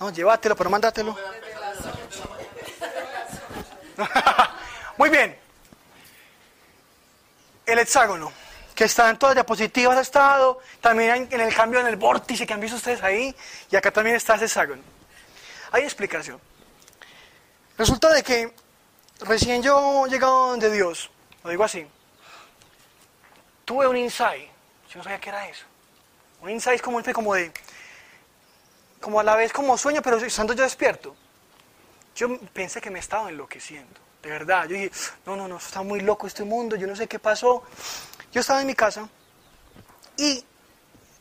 No, llévatelo, pero mándátelo. Muy bien. El hexágono, que está en todas las diapositivas ha estado, también en el cambio en el vórtice que han visto ustedes ahí, y acá también está ese hexágono. Hay explicación. Resulta de que recién yo llegado de Dios, lo digo así, tuve un insight, yo no sabía qué era eso. Un insight es como, como de, como a la vez como sueño, pero estando yo despierto. Yo pensé que me estaba enloqueciendo, de verdad. Yo dije, no, no, no, está muy loco este mundo, yo no sé qué pasó. Yo estaba en mi casa y,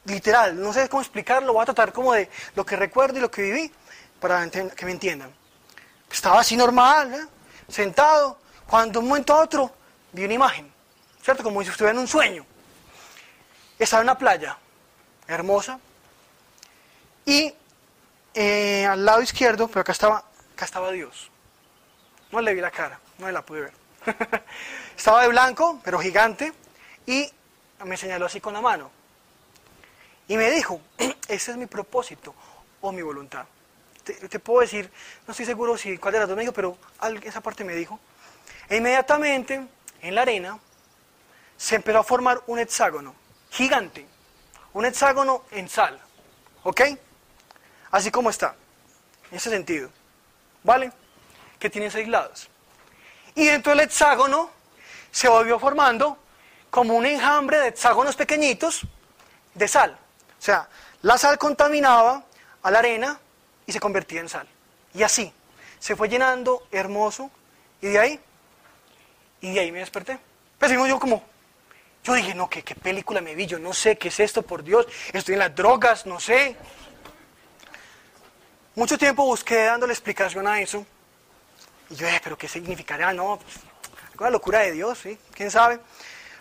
literal, no sé cómo explicarlo, voy a tratar como de lo que recuerdo y lo que viví para que me entiendan. Estaba así normal, ¿eh? sentado, cuando de un momento a otro vi una imagen, ¿cierto? Como si estuviera en un sueño. Estaba en una playa, hermosa, y eh, al lado izquierdo, pero acá estaba, acá estaba Dios. No le vi la cara, no la pude ver. estaba de blanco, pero gigante, y me señaló así con la mano. Y me dijo, ese es mi propósito o mi voluntad. Te, puedo decir, no estoy seguro si cuál de las dos me dijo, pero esa parte me dijo. E inmediatamente, en la arena, se empezó a formar un hexágono gigante. Un hexágono en sal. ¿Ok? Así como está, en ese sentido, ¿vale? Que tiene seis lados. Y dentro del hexágono se volvió formando como un enjambre de hexágonos pequeñitos de sal. O sea, la sal contaminaba a la arena y se convertía en sal. Y así, se fue llenando hermoso. Y de ahí, y de ahí me desperté. Pues yo como, yo dije, no, ¿qué, ¿qué película me vi? Yo no sé qué es esto, por Dios. Estoy en las drogas, no sé. Mucho tiempo busqué dándole explicación a eso. Y yo, eh, pero ¿qué significará? No, pues, la locura de Dios, ¿sí? ¿Quién sabe?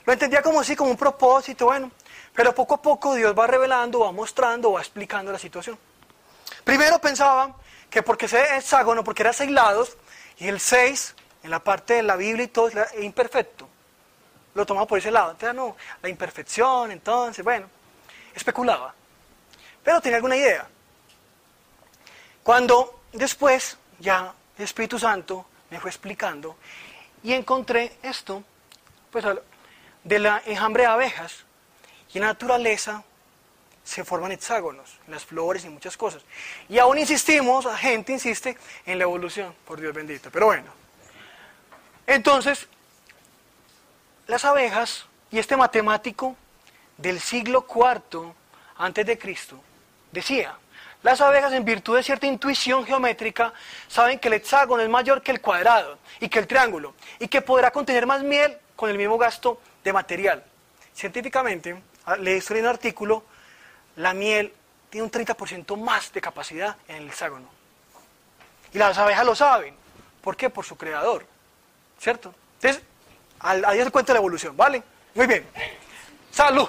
Lo entendía como así, como un propósito, bueno. Pero poco a poco Dios va revelando, va mostrando, va explicando la situación. Primero pensaba que porque ese hexágono, porque era seis lados, y el seis, en la parte de la Biblia y todo, es imperfecto. Lo tomaba por ese lado. Entonces, no, la imperfección, entonces, bueno, especulaba. Pero tenía alguna idea. Cuando después ya el Espíritu Santo me fue explicando y encontré esto, pues de la enjambre de abejas y en la naturaleza se forman hexágonos, las flores y muchas cosas. Y aún insistimos, la gente insiste en la evolución, por Dios bendito. Pero bueno, entonces, las abejas y este matemático del siglo IV antes de Cristo decía, las abejas, en virtud de cierta intuición geométrica, saben que el hexágono es mayor que el cuadrado y que el triángulo, y que podrá contener más miel con el mismo gasto de material. Científicamente, ah, le en un artículo, la miel tiene un 30% más de capacidad en el hexágono. Y las abejas lo saben. ¿Por qué? Por su creador. ¿Cierto? Entonces, ahí se cuenta la evolución, ¿vale? Muy bien. Salud.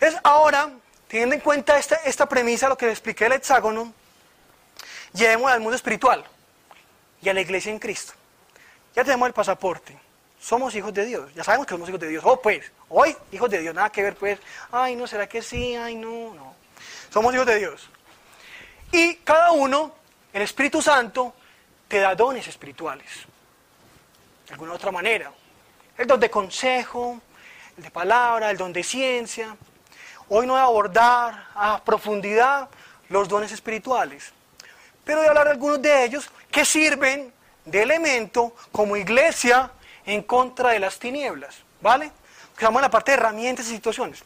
Es ahora Teniendo en cuenta esta, premisa, lo que le expliqué del hexágono, llevemos al mundo espiritual y a la iglesia en Cristo. Ya tenemos el pasaporte. Somos hijos de Dios. Ya sabemos que somos hijos de Dios. Oh, pues, hoy hijos de Dios. Nada que ver, pues. Ay, no, ¿será que sí? Ay, no, no. Somos hijos de Dios. Y cada uno, el Espíritu Santo, te da dones espirituales. De alguna otra manera. El don de consejo, el de palabra, el don de ciencia, Hoy no voy a abordar a profundidad los dones espirituales, pero voy a hablar de algunos de ellos que sirven de elemento como iglesia en contra de las tinieblas, ¿vale? Vamos a la parte de herramientas y situaciones.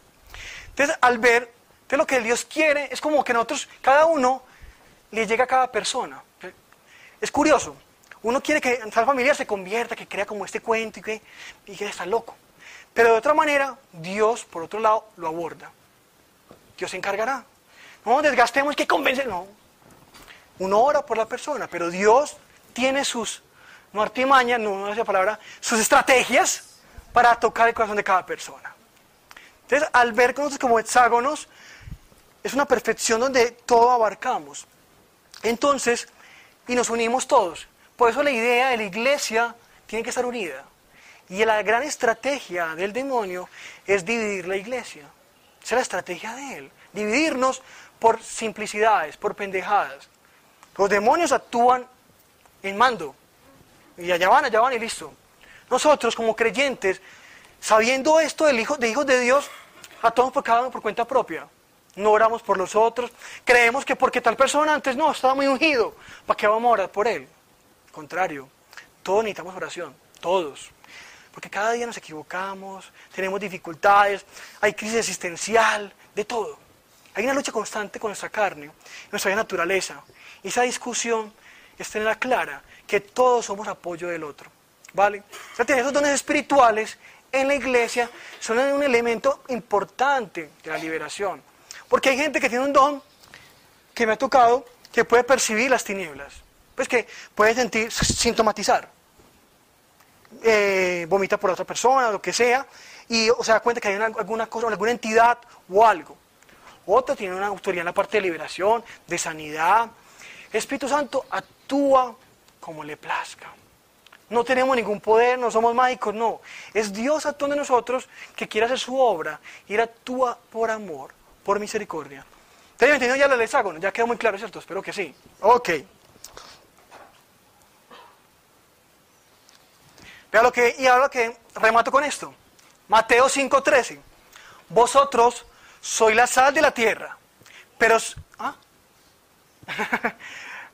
Entonces, al ver lo que Dios quiere es como que nosotros, cada uno, le llega a cada persona. Es curioso. Uno quiere que en tal familia se convierta, que crea como este cuento y que, y que está loco. Pero de otra manera, Dios, por otro lado, lo aborda. Dios se encargará. No desgastemos que convence, no. Uno ora por la persona, pero Dios tiene sus, no artimañas, no, esa palabra, sus estrategias para tocar el corazón de cada persona. Entonces, al ver nosotros como hexágonos, es una perfección donde todo abarcamos. Entonces, y nos unimos todos. Por eso la idea de la iglesia tiene que estar unida. Y la gran estrategia del demonio es dividir la iglesia. Esa es la estrategia de él. Dividirnos por simplicidades, por pendejadas. Los demonios actúan en mando. Y allá van, allá van y listo. Nosotros como creyentes, sabiendo esto de hijos de Dios, actuamos por cada uno por cuenta propia. No oramos por los otros. Creemos que porque tal persona antes no, estaba muy ungido. ¿Para qué vamos a orar por él? Contrario, todos necesitamos oración. Todos. Porque cada día nos equivocamos, tenemos dificultades, hay crisis existencial, de todo. Hay una lucha constante con nuestra carne, nuestra naturaleza. Y esa discusión es tener clara que todos somos apoyo del otro. ¿Vale? O sea, tener esos dones espirituales en la iglesia son un elemento importante de la liberación. Porque hay gente que tiene un don que me ha tocado que puede percibir las tinieblas. Pues que puede sentir, sintomatizar. Eh, vomita por otra persona, lo que sea, y o se da cuenta que hay alguna cosa, alguna entidad o algo. Otro tiene una autoridad en la parte de liberación, de sanidad. Espíritu Santo actúa como le plazca. No tenemos ningún poder, no somos mágicos, no. Es Dios actuando en nosotros que quiere hacer su obra y actúa por amor, por misericordia. ¿Ustedes entendido ya el hexágono? Ya quedó muy claro, ¿cierto? Espero que sí. Ok. Vea lo que, y ahora que remato con esto. Mateo 5:13. Vosotros sois la sal de la tierra, pero... ¿ah?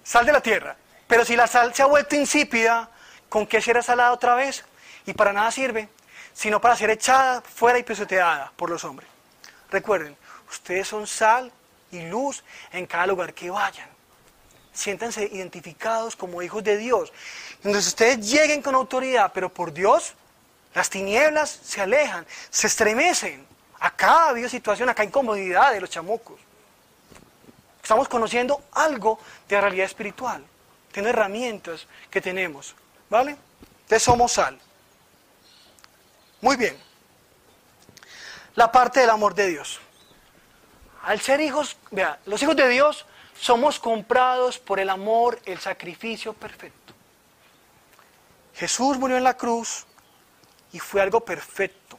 sal de la tierra. Pero si la sal se ha vuelto insípida, ¿con qué será salada otra vez? Y para nada sirve, sino para ser echada fuera y pisoteada por los hombres. Recuerden, ustedes son sal y luz en cada lugar que vayan. Siéntanse identificados como hijos de Dios. Entonces ustedes lleguen con autoridad, pero por Dios, las tinieblas se alejan, se estremecen. Acá ha habido situación, acá incomodidad de los chamucos. Estamos conociendo algo de la realidad espiritual, tiene herramientas que tenemos, ¿vale? Entonces somos sal. Muy bien. La parte del amor de Dios. Al ser hijos, vea, los hijos de Dios somos comprados por el amor, el sacrificio perfecto. Jesús murió en la cruz y fue algo perfecto.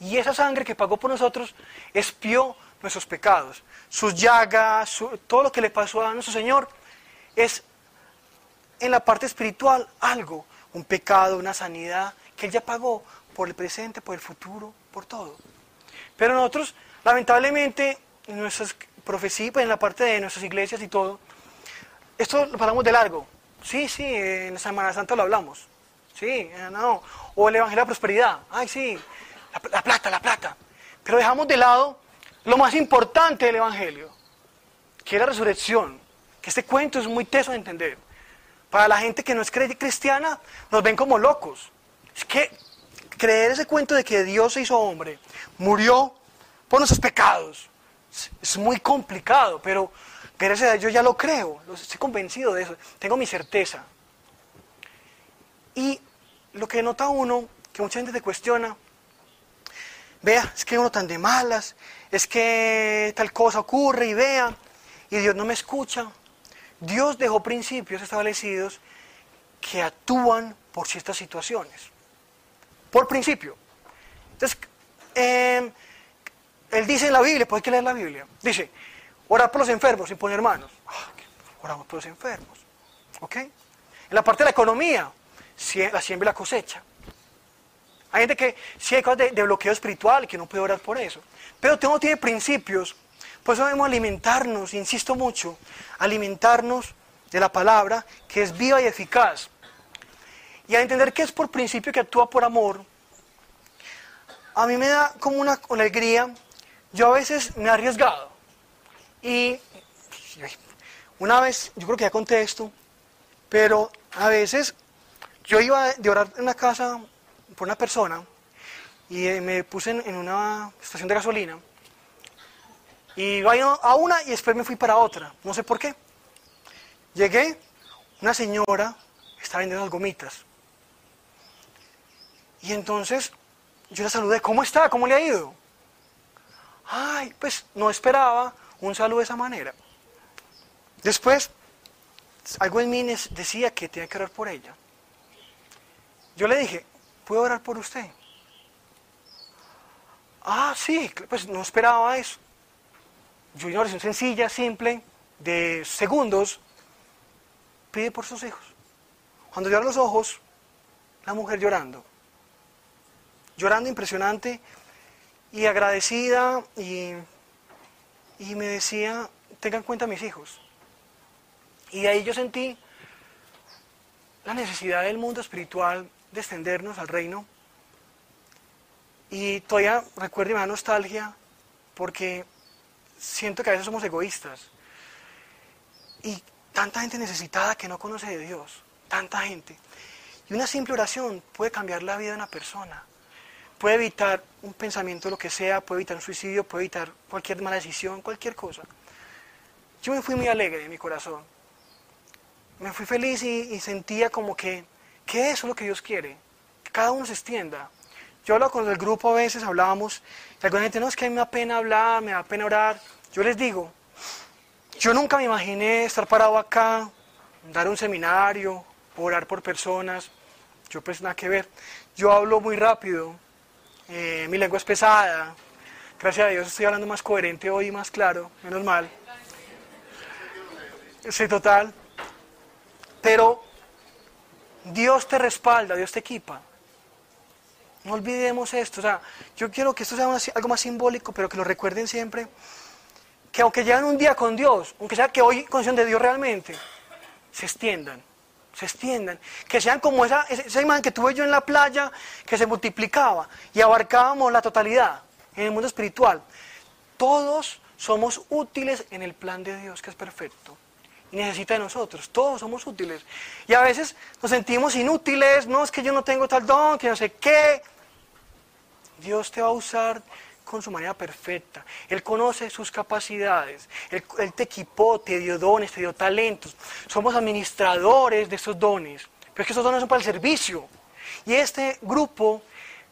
Y esa sangre que pagó por nosotros espió nuestros pecados. Sus llagas, todo lo que le pasó a nuestro Señor es en la parte espiritual algo, un pecado, una sanidad que Él ya pagó por el presente, por el futuro, por todo. Pero nosotros, lamentablemente, en nuestras profecías, pues, en la parte de nuestras iglesias y todo, esto lo hablamos de largo. Sí, sí, en Semana Santa lo hablamos. Sí, eh, no. O el Evangelio de la Prosperidad. Ay, sí, la, plata, la plata. Pero dejamos de lado lo más importante del Evangelio, que es la resurrección. Que este cuento es muy teso de entender. Para la gente que no es cristiana, nos ven como locos. Es que creer ese cuento de que Dios se hizo hombre, murió por nuestros pecados, es muy complicado, pero yo ya lo creo, estoy convencido de eso, tengo mi certeza. Y lo que nota uno, que mucha gente te cuestiona, vea, es que uno tan de malas, es que tal cosa ocurre y vea, y Dios no me escucha. Dios dejó principios establecidos que actúan por ciertas situaciones. Por principio. Entonces, eh, él dice en la Biblia, hay que leer la Biblia, dice, orar por los enfermos sin poner manos. Ah, oramos por los enfermos. ¿Ok? En la parte de la economía, la siembra y la cosecha. Hay gente que sí hay cosas de, bloqueo espiritual y que no puede orar por eso. Pero todo tiene principios. Por eso debemos alimentarnos, insisto mucho, alimentarnos de la palabra que es viva y eficaz. Y a entender que es por principio que actúa por amor, a mí me da como una alegría yo a veces me he arriesgado. Y una vez, yo creo que ya conté esto, pero a veces yo iba de orar en una casa por una persona y eh, me puse en, una estación de gasolina y iba a una y después me fui para otra, no sé por qué. Llegué, una señora estaba vendiendo unas gomitas. Y entonces yo la saludé, ¿cómo está? ¿Cómo le ha ido? ay, pues no esperaba un saludo de esa manera. Después, algo en mí decía que tenía que orar por ella. Yo le dije, ¿puedo orar por usted? Ah, sí, pues no esperaba eso. Yo una oración sencilla, simple, de segundos, pide por sus hijos. Cuando yo los ojos, la mujer llorando. Llorando impresionante y agradecida y, y me decía, tengan en cuenta a mis hijos. Y ahí yo sentí la necesidad del mundo espiritual de extendernos al reino. Y todavía recuerdo y me da nostalgia porque siento que a veces somos egoístas. Y tanta gente necesitada que no conoce de Dios, tanta gente. Y una simple oración puede cambiar la vida de una persona. Puede evitar un pensamiento, lo que sea, puede evitar un suicidio, puede evitar cualquier mala decisión, cualquier cosa. Yo me fui muy alegre de mi corazón. Me fui feliz y, sentía como que, que eso es lo que Dios quiere, que cada uno se extienda. Yo hablo con el grupo a veces, hablábamos, y alguna gente, no, es que a mí me da pena hablar, me da pena orar. Yo les digo, yo nunca me imaginé estar parado acá, dar un seminario, orar por personas. Yo pues nada que ver. Yo hablo muy rápido, eh, mi lengua es pesada. Gracias a Dios estoy hablando más coherente hoy más claro, menos mal. Sí, total. Pero Dios te respalda, Dios te equipa. No olvidemos esto. O sea, yo quiero que esto sea algo más simbólico, pero que lo recuerden siempre. Que aunque llegan un día con Dios, aunque sea que hoy conocen de Dios realmente, se extiendan, se extiendan. Que sean como esa, esa imagen que tuve yo en la playa, que se multiplicaba y abarcábamos la totalidad en el mundo espiritual. Todos somos útiles en el plan de Dios, que es perfecto y necesita de nosotros. Todos somos útiles. Y a veces nos sentimos inútiles, no es que yo no tengo tal don, que no sé qué. Dios te va a usar con su manera perfecta. Él conoce sus capacidades. Él, te equipó, te dio dones, te dio talentos. Somos administradores de esos dones. Pero es que esos dones son para el servicio. Y este grupo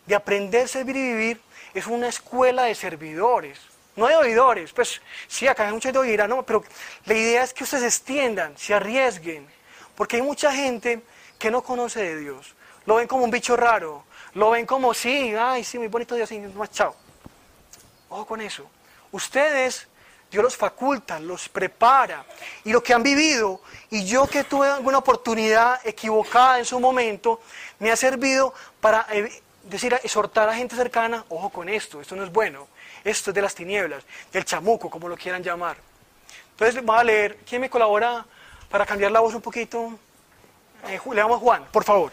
de aprender, servir y vivir es una escuela de servidores. No de oidores, pues sí, acá hay mucha de no, pero la idea es que ustedes extiendan, se arriesguen, porque hay mucha gente que no conoce de Dios, lo ven como un bicho raro, lo ven como, sí, ay, sí, muy bonito Dios, y más chao. Ojo con eso. Ustedes, Dios los faculta, los prepara, y lo que han vivido, y yo que tuve alguna oportunidad equivocada en su momento, me ha servido para eh, decir, exhortar a gente cercana, ojo con esto, esto no es bueno esto es de las tinieblas, del chamuco, como lo quieran llamar. Entonces, voy a leer. ¿Quién me colabora para cambiar la voz un poquito? Eh, le damos Juan, por favor.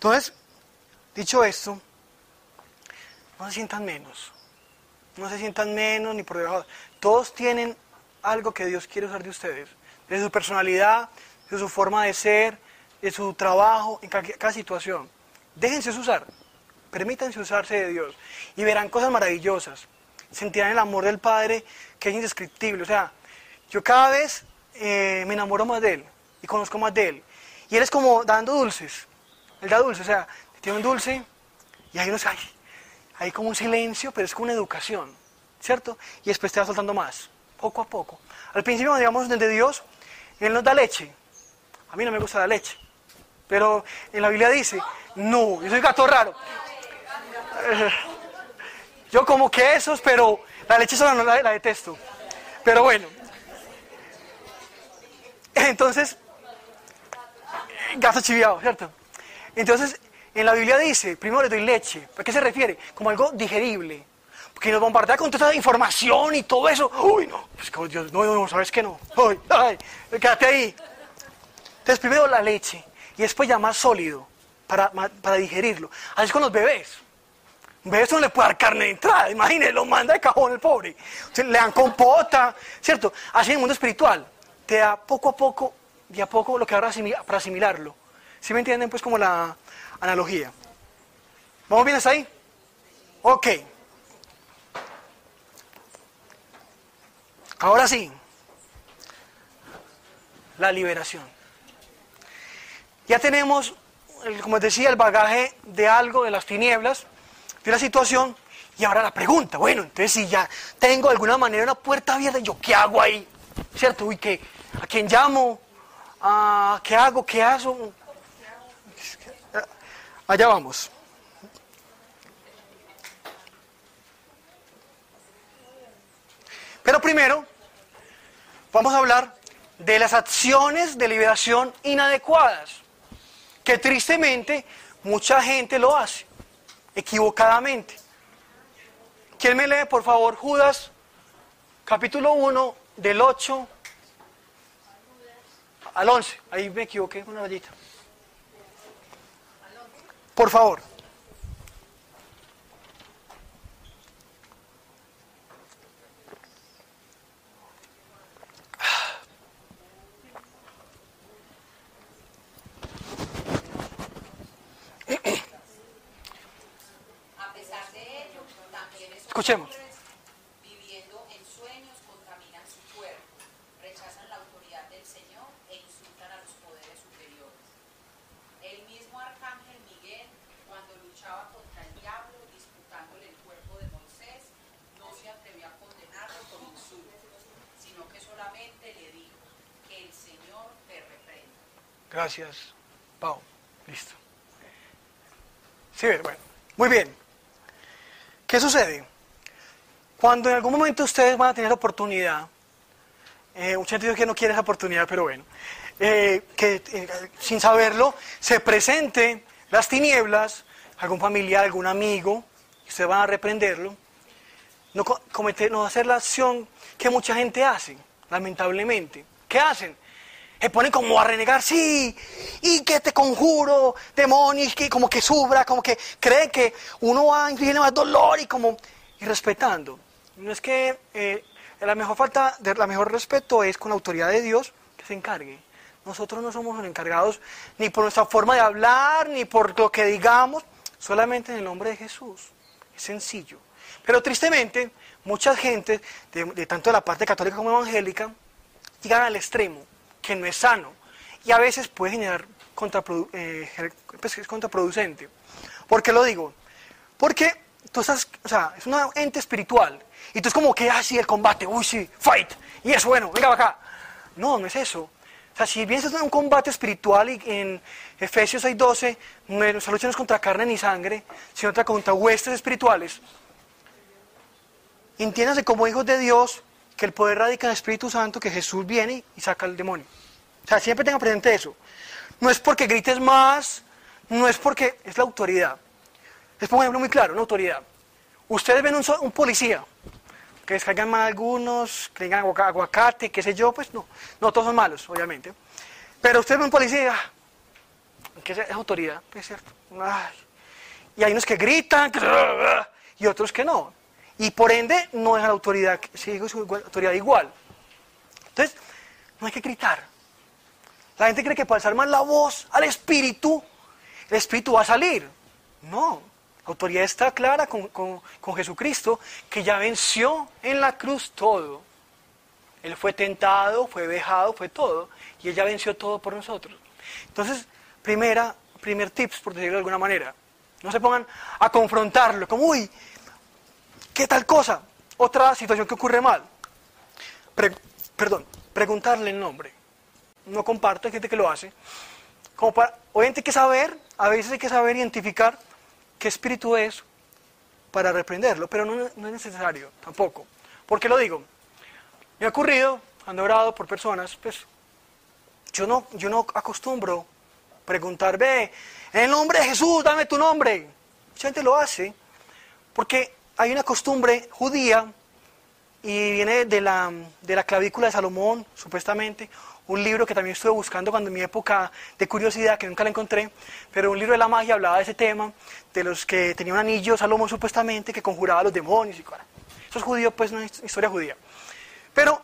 Entonces, dicho esto, no se sientan menos. No se sientan menos ni por debajo. Todos tienen algo que Dios quiere usar de ustedes. De su personalidad, de su forma de ser, de su trabajo, en cada situación. Déjense usar. Permítanse usarse de Dios y verán cosas maravillosas. Sentirán el amor del Padre que es indescriptible. O sea, yo cada vez eh, me enamoro más de Él y conozco más de Él. Y Él es como dando dulces. Él da dulces, o sea, tiene un dulce y hay unos, hay, hay como un silencio, pero es como una educación, ¿cierto? Y después te va soltando más, poco a poco. Al principio, digamos, desde Dios, Él nos da leche. A mí no me gusta la leche. Pero en la Biblia dice, no, yo soy gato raro. Yo como quesos, pero la leche sola no la, detesto. Pero bueno. Entonces, gato chiviado, ¿cierto? Entonces, en la Biblia dice, primero le doy leche. ¿A qué se refiere? Como algo digerible. Porque nos bombardea con toda esa información y todo eso. Uy, no, pues Dios, no, no, ¿sabes qué no? Uy, ay, quédate ahí. Entonces, primero la leche y después ya más sólido para, para digerirlo. Así es con los bebés. Un bebé no le puede dar carne de entrada, imagínese, lo manda de cajón el pobre. le dan compota, ¿cierto? Así en el mundo espiritual. te da poco a poco, de a poco lo que ahora para asimilarlo. ¿Sí me entienden? Pues como la analogía. ¿Vamos bien hasta ahí? Ok. Ahora sí. La liberación. Ya tenemos, como decía, el bagaje de algo, de las tinieblas, de la situación, y ahora la pregunta, bueno, entonces si ya tengo de alguna manera una puerta abierta, ¿yo qué hago ahí? ¿Cierto? ¿A quién llamo? ¿A ¿Qué hago? ¿Qué hago? Allá vamos. Pero primero, vamos a hablar de las acciones de liberación inadecuadas, que tristemente mucha gente lo hace, equivocadamente. ¿Quién me lee, por favor, Judas, capítulo 1, del 8 al 11? Ahí me equivoqué una rayita. Por favor. Escuchemos. Viviendo en sueños contaminan su cuerpo, rechazan la autoridad del Señor e insultan a los poderes superiores. El mismo arcángel Miguel, cuando luchaba contra el diablo, disputándole el cuerpo de Moisés, no se atrevió a condenarlo con insultos, sino que solamente le dijo que el Señor te reprenda. Gracias, Pau. Listo. Sí, bueno. Muy bien. ¿Qué sucede? Cuando en algún momento ustedes van a tener oportunidad, eh, mucha gente dice que no quiere esa oportunidad, pero bueno, eh, que eh, sin saberlo se presente las tinieblas, algún familiar, algún amigo, ustedes van a reprenderlo, no, cometer, no hacer la acción que mucha gente hace, lamentablemente. ¿Qué hacen? Se ponen como a renegar, sí, y que te conjuro, demonios, que como que subra, como que creen que uno va infligir más dolor y como, y respetando. No es que eh, la mejor falta, de, la mejor respeto es con la autoridad de Dios que se encargue. Nosotros no somos los encargados ni por nuestra forma de hablar, ni por lo que digamos, solamente en el nombre de Jesús. Es sencillo. Pero tristemente, mucha gente, de, tanto de la parte católica como evangélica, llegan al extremo, que no es sano. Y a veces puede generar eh, pues, es contraproducente. ¿Por qué lo digo? Porque tú estás, o sea, es un ente espiritual y tú es como que, ah, sí, el combate, uy, sí, fight, y es bueno, venga acá. No, no es eso. O sea, si bien es un combate espiritual en Efesios 6:12, nuestra lucha no es contra carne ni sangre, sino contra huestes espirituales. Entiéndase como hijos de Dios que el poder radica en el Espíritu Santo, que Jesús viene y saca al demonio. O sea, siempre tenga presente eso. No es porque grites más, no es porque es la autoridad. Es por ejemplo muy claro, una autoridad. Ustedes ven un, un policía, que descargan mal algunos, que tengan aguacate, qué sé yo, pues no. No todos son malos, obviamente. Pero usted ve un policía, que es autoridad, es cierto. y hay unos que gritan, y otros que no. Y por ende no es la autoridad, sigue su autoridad igual. Entonces, no hay que gritar. La gente cree que para alzar más la voz al espíritu, el espíritu va a salir. No, autoridad está clara con, Jesucristo, que ya venció en la cruz todo. Él fue tentado, fue vejado, fue todo, y Él ya venció todo por nosotros. Entonces, primera, primer tips, por decirlo de alguna manera, no se pongan a confrontarlo, como, uy, ¿qué tal cosa? Otra situación que ocurre mal. perdón, preguntarle el nombre. No comparto, hay gente que lo hace. Como para, obviamente hay que saber, a veces hay que saber identificar qué espíritu es para reprenderlo, pero no, es necesario tampoco. ¿Por qué lo digo? Me ha ocurrido, cuando he orado por personas, pues yo no, yo no acostumbro preguntar, ve, en el nombre de Jesús, dame tu nombre. Mucha gente lo hace, porque hay una costumbre judía y viene de la, clavícula de Salomón, supuestamente, un libro que también estuve buscando cuando en mi época de curiosidad, que nunca la encontré, pero un libro de la magia hablaba de ese tema, de los que tenía un anillo, Salomón supuestamente, que conjuraba a los demonios y cosas. Eso es judío, pues no es historia judía. Pero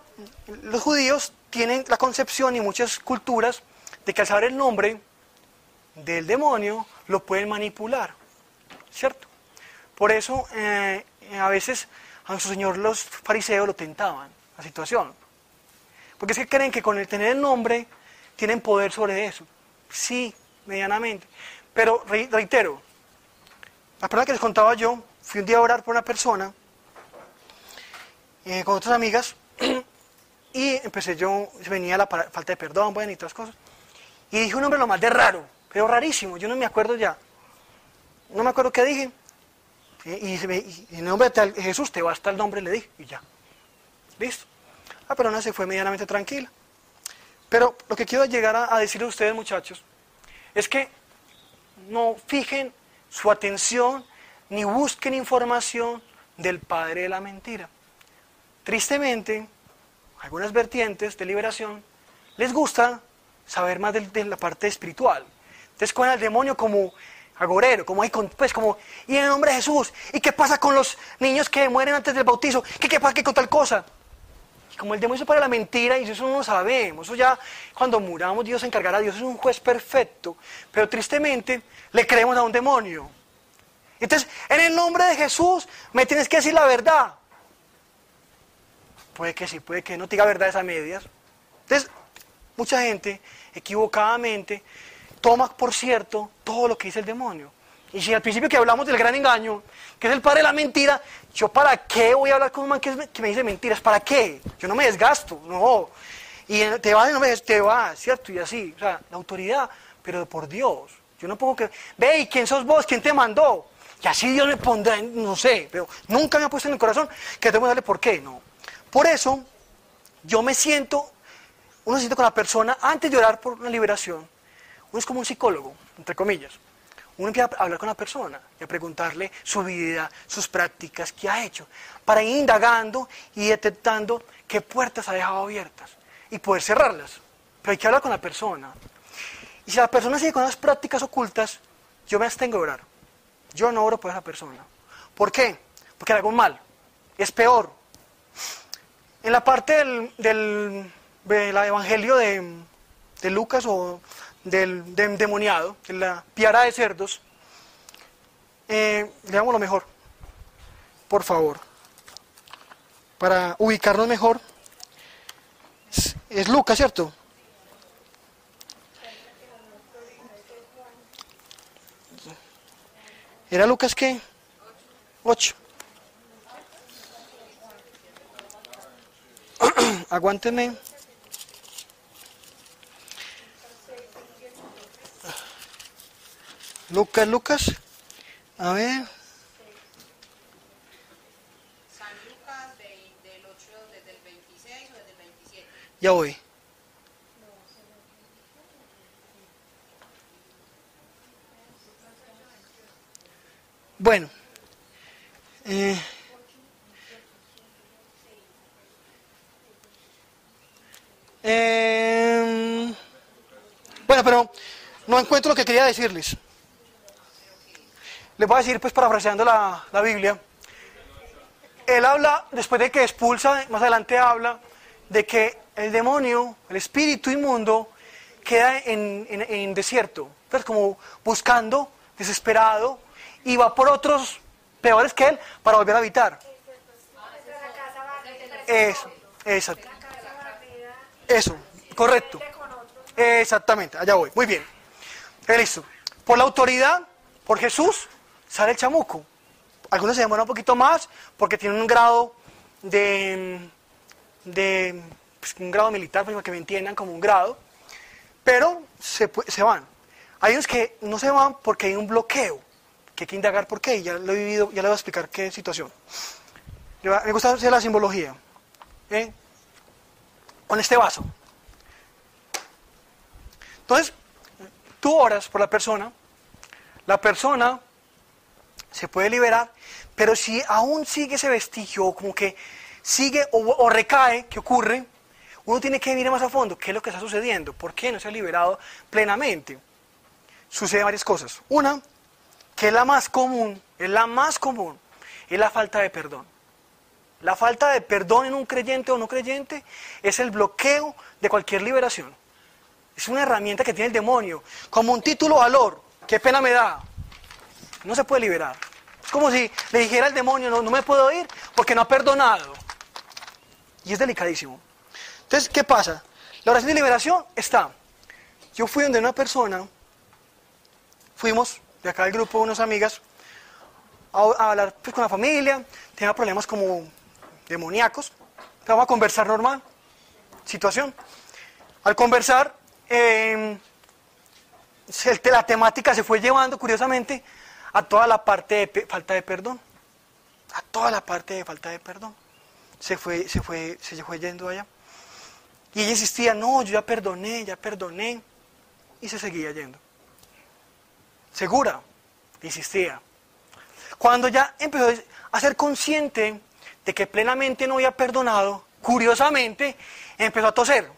los judíos tienen la concepción y muchas culturas de que al saber el nombre del demonio lo pueden manipular, ¿cierto? Por eso eh, a veces a nuestro Señor los fariseos lo tentaban, la situación. Porque es que creen que con el tener el nombre tienen poder sobre eso. Sí, medianamente. Pero reitero, la persona que les contaba yo, fui un día a orar por una persona eh, con otras amigas y empecé yo, venía la falta de perdón, bueno, y otras cosas. Y dije un nombre lo más de raro, pero rarísimo, yo no me acuerdo ya. No me acuerdo qué dije. Y, en nombre de Jesús te basta el nombre, le dije, y ya. Listo. La persona se fue medianamente tranquila. Pero lo que quiero llegar a, decirles a ustedes, muchachos, es que no fijen su atención ni busquen información del padre de la mentira. Tristemente, algunas vertientes de liberación les gusta saber más de, la parte espiritual. Entonces con el demonio como agorero, como ahí pues como, y en el nombre de Jesús, ¿y qué pasa con los niños que mueren antes del bautizo? ¿Qué, qué pasa con tal cosa? como el demonio es para la mentira, y eso no lo sabemos, eso ya cuando muramos Dios se encargará, Dios es un juez perfecto, pero tristemente le creemos a un demonio. Entonces, en el nombre de Jesús me tienes que decir la verdad. Puede que sí, puede que no te diga verdades a medias. Entonces, mucha gente equivocadamente toma por cierto todo lo que dice el demonio. Y si al principio que hablamos del gran engaño, que es el padre de la mentira, yo para qué voy a hablar con un man que, me dice mentiras, ¿para qué? Yo no me desgasto, no. Y te va, no me te va, ¿cierto? Y así, o sea, la autoridad, pero por Dios. Yo no pongo que, ve, ¿y quién sos vos? ¿Quién te mandó? Y así Dios me pondrá, no sé, pero nunca me ha puesto en el corazón que tengo que darle por qué, no. Por eso, yo me siento, uno se siente con la persona, antes de orar por una liberación, uno es como un psicólogo, entre comillas. Uno empieza a hablar con la persona y a preguntarle su vida, sus prácticas, qué ha hecho, para ir indagando y detectando qué puertas ha dejado abiertas y poder cerrarlas. Pero hay que hablar con la persona. Y si la persona sigue con las prácticas ocultas, yo me abstengo de orar. Yo no oro por esa persona. ¿Por qué? Porque le hago mal. Es peor. En la parte del, del, Evangelio de, de Lucas o del, demoniado, de la piara de cerdos, eh, leamos lo mejor, por favor, para ubicarnos mejor. Es, Lucas, ¿cierto? ¿Era Lucas qué? Ocho. Aguántenme. Lucas, Lucas. A ver. San Lucas del 8 desde el 26 o desde el 27. Ya voy. Bueno. Eh, eh, bueno, pero no encuentro lo que quería decirles. Les voy a decir, pues parafraseando la, la Biblia, él habla, después de que expulsa, más adelante habla, de que el demonio, el espíritu inmundo, queda en, en, desierto, pues como buscando, desesperado, y va por otros peores que él para volver a habitar. Eso, exacto. Eso, correcto. Exactamente, allá voy. Muy bien. Listo. Por la autoridad, por Jesús, sale el chamuco. Algunos se demoran un poquito más porque tienen un grado de, de pues, un grado militar, para que me entiendan como un grado, pero se, van. Hay unos que no se van porque hay un bloqueo, que hay que indagar por qué, ya lo he vivido, ya le voy a explicar qué situación. Me gusta hacer la simbología. ¿eh? Con este vaso. Entonces, tú oras por la persona, la persona se puede liberar, pero si aún sigue ese vestigio, como que sigue o, recae, ¿qué ocurre? Uno tiene que ir más a fondo, ¿qué es lo que está sucediendo? ¿Por qué no se ha liberado plenamente? Suceden varias cosas. Una, que es la más común, es la más común, es la falta de perdón. La falta de perdón en un creyente o no creyente es el bloqueo de cualquier liberación. Es una herramienta que tiene el demonio, como un título valor. ¿Qué pena me da? No se puede liberar. Es como si le dijera al demonio, no, no me puedo ir porque no ha perdonado. Y es delicadísimo. Entonces, ¿qué pasa? La oración de liberación está. Yo fui donde una persona, fuimos de acá del grupo, unas amigas, a, a hablar pues, con la familia, tenía problemas como demoníacos, vamos a conversar normal, situación. Al conversar, se- la temática se fue llevando, curiosamente, a toda la parte de falta de perdón. A toda la parte de falta de perdón. Se fue, se fue, se fue yendo allá. Y ella insistía, no, yo ya perdoné, ya perdoné. Y se seguía yendo. Segura, insistía. Cuando ya empezó a ser consciente de que plenamente no había perdonado, curiosamente empezó a toser.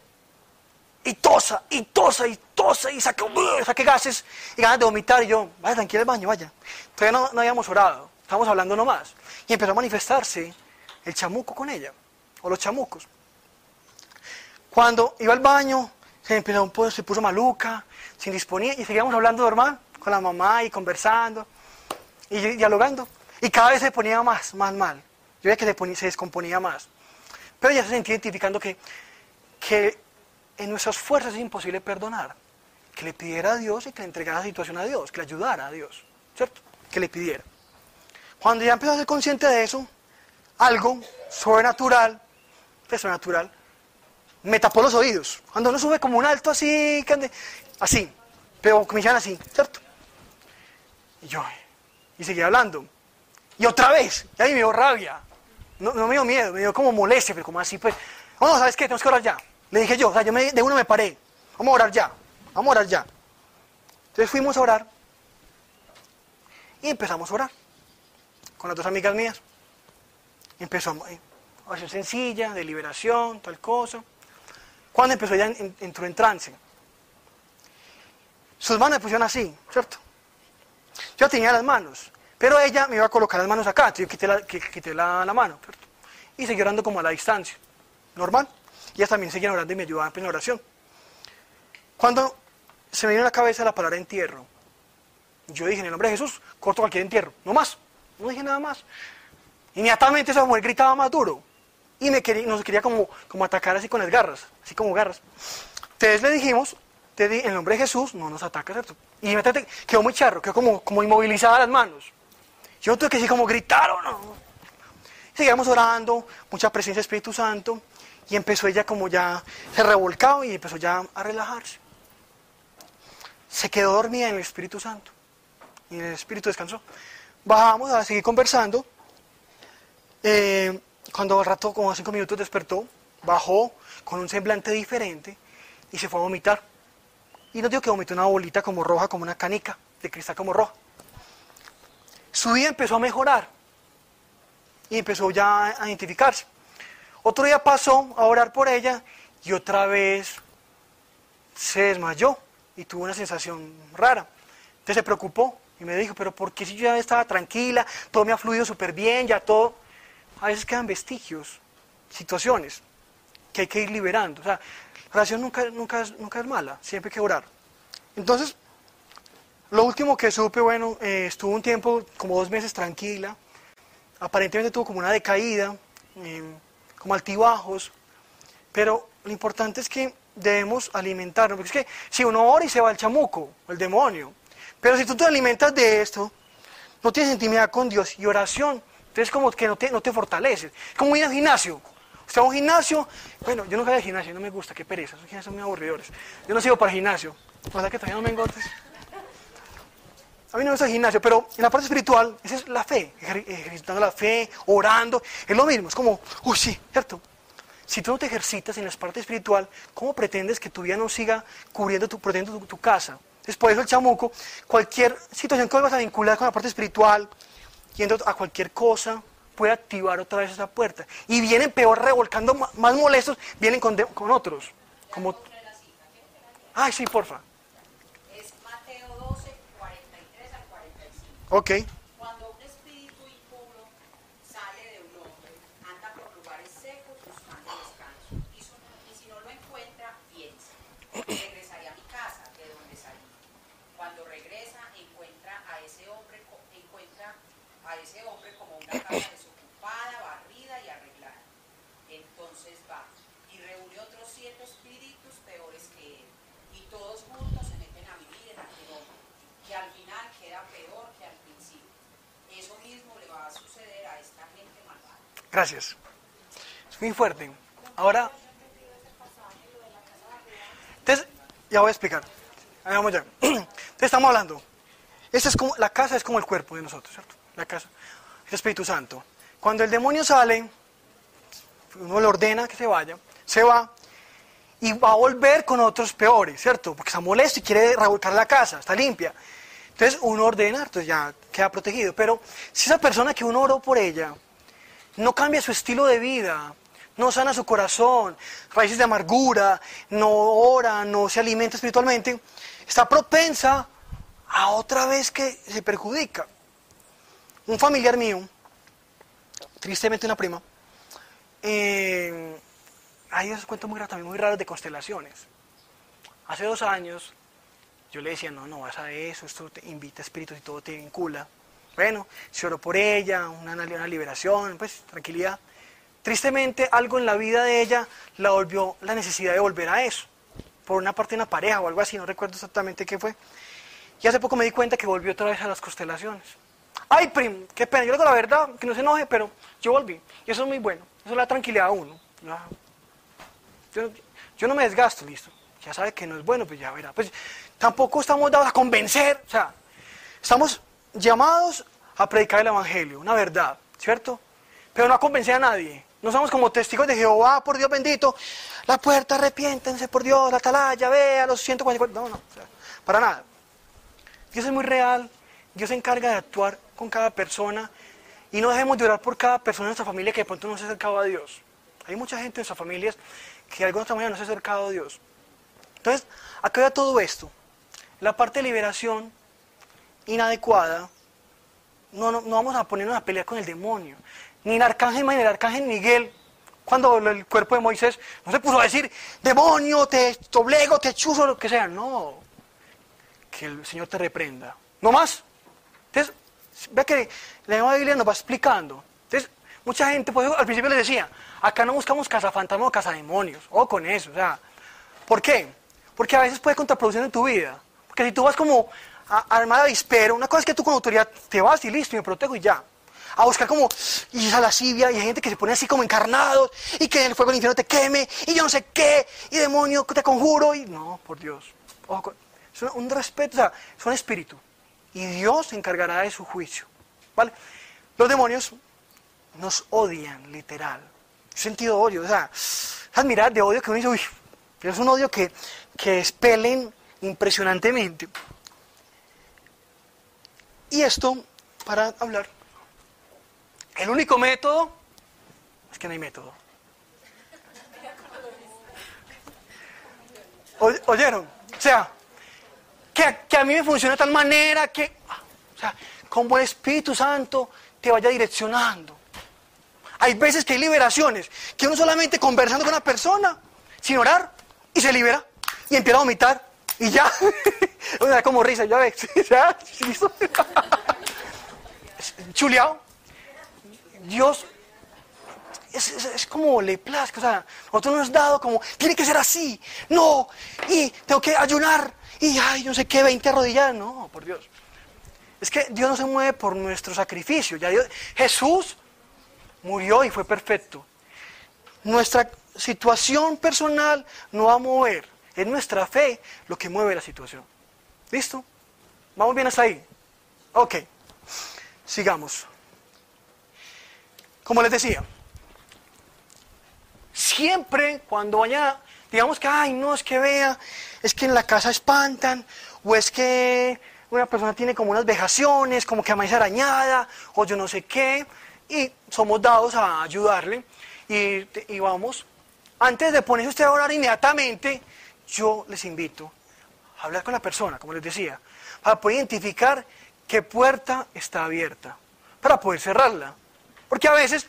Y tosa, y tosa, y tosa, y saque, saque gases y ganas de vomitar. Y yo, vaya, tranquila al baño, vaya. Todavía no, no habíamos orado, estábamos hablando nomás. Y empezó a manifestarse el chamuco con ella, o los chamucos. Cuando iba al baño, se empezó un poco, se puso maluca, se indisponía, y seguíamos hablando normal, con la mamá y conversando, y dialogando. Y cada vez se ponía más, más mal. Yo veía que se, se descomponía más. Pero ella se sentía identificando que, que en nuestras fuerzas es imposible perdonar. Que le pidiera a Dios y que le entregara la situación a Dios, que le ayudara a Dios, ¿cierto? Que le pidiera. Cuando ya empezó a ser consciente de eso, algo sobrenatural, pues sobrenatural, me tapó los oídos. Cuando uno sube como un alto así, así, pero comienzan así, ¿cierto? Y yo, y seguía hablando. Y otra vez, y ahí me dio rabia. No, me dio miedo, me dio como molestia, pero como así, pues. No, no, ¿sabes qué? Tenemos que orar ya. Le dije yo, o sea, yo de uno me paré. Vamos a orar ya, vamos a orar ya. Entonces fuimos a orar y empezamos a orar con las dos amigas mías. Empezó a eh, oración sencilla, de liberación, tal cosa. Cuando empezó ella en- en- entró en trance. Sus manos me pusieron así, ¿cierto? Yo tenía las manos, pero ella me iba a colocar las manos acá, entonces yo quité la, quité la, la mano, ¿cierto? Y seguí orando como a la distancia, normal. Ellas también seguían orando y me ayudaban en la oración. Cuando se me vino a la cabeza la palabra entierro, yo dije, en el nombre de Jesús, corto cualquier entierro, no más, no dije nada más. Inmediatamente esa mujer gritaba más duro y me quería, nos quería como, como atacar así con las garras, así como garras. Entonces le dijimos, te di- en el nombre de Jesús, no nos ataca, ¿cierto? Y inmediatamente quedó muy charro, quedó como, como inmovilizada las manos. Yo tuve que decir como gritar o no. Seguíamos orando, mucha presencia del Espíritu Santo, y empezó ella como ya, se revolcaba y empezó ya a relajarse. Se quedó dormida en el Espíritu Santo, y el Espíritu descansó. Bajamos a seguir conversando. Eh, cuando al rato, como a cinco minutos, despertó, bajó con un semblante diferente y se fue a vomitar. Y nos dijo que vomitó una bolita como roja, como una canica de cristal como roja. Su vida empezó a mejorar y empezó ya a identificarse. Otro día pasó a orar por ella y otra vez se desmayó y tuvo una sensación rara. Entonces se preocupó y me dijo, pero ¿por qué si yo ya estaba tranquila, todo me ha fluido súper bien, ya todo? A veces quedan vestigios, situaciones que hay que ir liberando. O sea, la oración nunca, es, nunca es mala, siempre hay que orar. Entonces, lo último que supe, bueno, eh, estuvo un tiempo, como dos meses tranquila, aparentemente tuvo como una decaída, eh, como altibajos, pero lo importante es que debemos alimentarnos, porque es que si uno ora y se va el chamuco, el demonio, pero si tú te alimentas de esto, no tienes intimidad con Dios y oración, entonces como que no te, no te fortaleces. Es como ir al gimnasio. Usted va un gimnasio, bueno, yo nunca voy al gimnasio, no me gusta, qué pereza, esos gimnasios son muy aburridores. Yo no sigo para el gimnasio, sea que todavía no me engotes. A mí no me gusta el gimnasio, pero en la parte espiritual, esa es la fe, ejer- ejercitando la fe, orando, es lo mismo, es como, uy, sí, ¿cierto? Si tú no te ejercitas en la parte espiritual, ¿cómo pretendes que tu vida no siga cubriendo tu, tu, tu casa? Entonces, por eso el chamuco, cualquier situación que vas a vincular con la parte espiritual, yendo a cualquier cosa, puede activar otra vez esa puerta. Y vienen peor revolcando, más molestos, vienen con, con otros. Como... Ay, sí, porfa. Ok. Cuando un espíritu impuro sale de un hombre, anda por lugares secos buscando descanso. Y, su, y si no lo encuentra, piensa, regresaré a mi casa, de donde salí. Cuando regresa, encuentra a ese hombre, encuentra a ese hombre como una casa desocupada, barrida y arreglada. Entonces va y reúne otros siete espíritus peores que él. Y todos juntos se meten a vivir en aquel hombre, que al final queda peor eso mismo le va a suceder a esta gente malvada. Gracias. Es muy fuerte. Ahora... Entonces, ya voy a explicar. Ahí vamos ya. Entonces estamos hablando. Esta es como, la casa es como el cuerpo de nosotros, ¿cierto? La casa. El Espíritu Santo. Cuando el demonio sale, uno le ordena que se vaya, se va y va a volver con otros peores, ¿cierto? Porque está molesto y quiere revolcar la casa, está limpia. Entonces uno ordena, entonces ya queda protegido. Pero si esa persona que uno oró por ella no cambia su estilo de vida, no sana su corazón, raíces de amargura, no ora, no se alimenta espiritualmente, está propensa a otra vez que se perjudica. Un familiar mío, tristemente una prima, eh, hay esos cuentos muy raros, también muy raros de constelaciones. Hace dos años yo le decía, no, no vas a eso, esto te invita a espíritus y todo te vincula. Bueno, se oró por ella, una, una liberación, pues tranquilidad. Tristemente, algo en la vida de ella la volvió la necesidad de volver a eso. Por una parte una pareja o algo así, no recuerdo exactamente qué fue. Y hace poco me di cuenta que volvió otra vez a las constelaciones. Ay, prim, qué pena, yo digo la verdad, que no se enoje, pero yo volví. Y eso es muy bueno, eso le da tranquilidad a uno. Yo, yo no me desgasto, listo. Ya sabe que no es bueno, pues ya verá. Pues tampoco estamos dados a convencer, o sea, estamos llamados a predicar el Evangelio, una verdad, ¿cierto? Pero no a convencer a nadie. No somos como testigos de Jehová, por Dios bendito, la puerta, arrepiéntense, por Dios, la atalaya, vea los 144. No, no, para nada. Dios es muy real, Dios se encarga de actuar con cada persona y no dejemos de orar por cada persona en nuestra familia que de pronto no se ha acercado a Dios. Hay mucha gente en nuestras familias que de alguna manera no se ha acercado a Dios. Entonces, acá todo esto. La parte de liberación inadecuada, no, no, vamos a ponernos a pelear con el demonio. Ni el arcángel ni el arcángel Miguel, cuando el cuerpo de Moisés no se puso a decir, demonio, te doblego, te chuzo, lo que sea. No, que el Señor te reprenda. No más. Entonces, que la nueva Biblia nos va explicando. Entonces, mucha gente, pues, al principio les decía, acá no buscamos cazafantasmas o cazademonios, o con eso, o sea, ¿por qué? Porque a veces puede contraproducir en tu vida. Porque si tú vas como armada de avispero, una cosa es que tú con autoridad te vas y listo, y me protejo y ya. A buscar como, y esa lascivia, y hay gente que se pone así como encarnados, y que el fuego del infierno te queme, y yo no sé qué, y demonio te conjuro, y no, por Dios. Ojo, es un respeto, o sea, son espíritu. Y Dios se encargará de su juicio. ¿Vale? Los demonios nos odian, literal. Sentido de odio, o sea, admirar de odio que uno dice, uy, es un odio que, que expelen impresionantemente. Y esto, para hablar, el único método es que no hay método. ¿Oyeron? O sea, que, a mí me funciona de tal manera que, o sea, como el Espíritu Santo te vaya direccionando. Hay veces que hay liberaciones, que uno solamente conversando con una persona, sin orar, y se libera, y empieza a vomitar, y ya, una como risa, ya ves, ya. Chuleado. Dios es, es, es, como le plazca, o sea, nosotros nos dado como, tiene que ser así, no, y tengo que ayunar, y ay, no sé qué, 20 rodillas, no, por Dios. Es que Dios no se mueve por nuestro sacrificio, ya Dios, Jesús murió y fue perfecto. Nuestra situación personal no va a mover, es nuestra fe lo que mueve la situación. ¿Listo? ¿Vamos bien hasta ahí? Ok, sigamos. Como les decía, siempre cuando vaya, digamos que, ay, no, es que vea, es que en la casa espantan, o es que una persona tiene como unas vejaciones, como que amanecer arañada, o yo no sé qué, y somos dados a ayudarle, y, y vamos. Antes de ponerse usted a orar inmediatamente, yo les invito a hablar con la persona, como les decía, para poder identificar qué puerta está abierta, para poder cerrarla. Porque a veces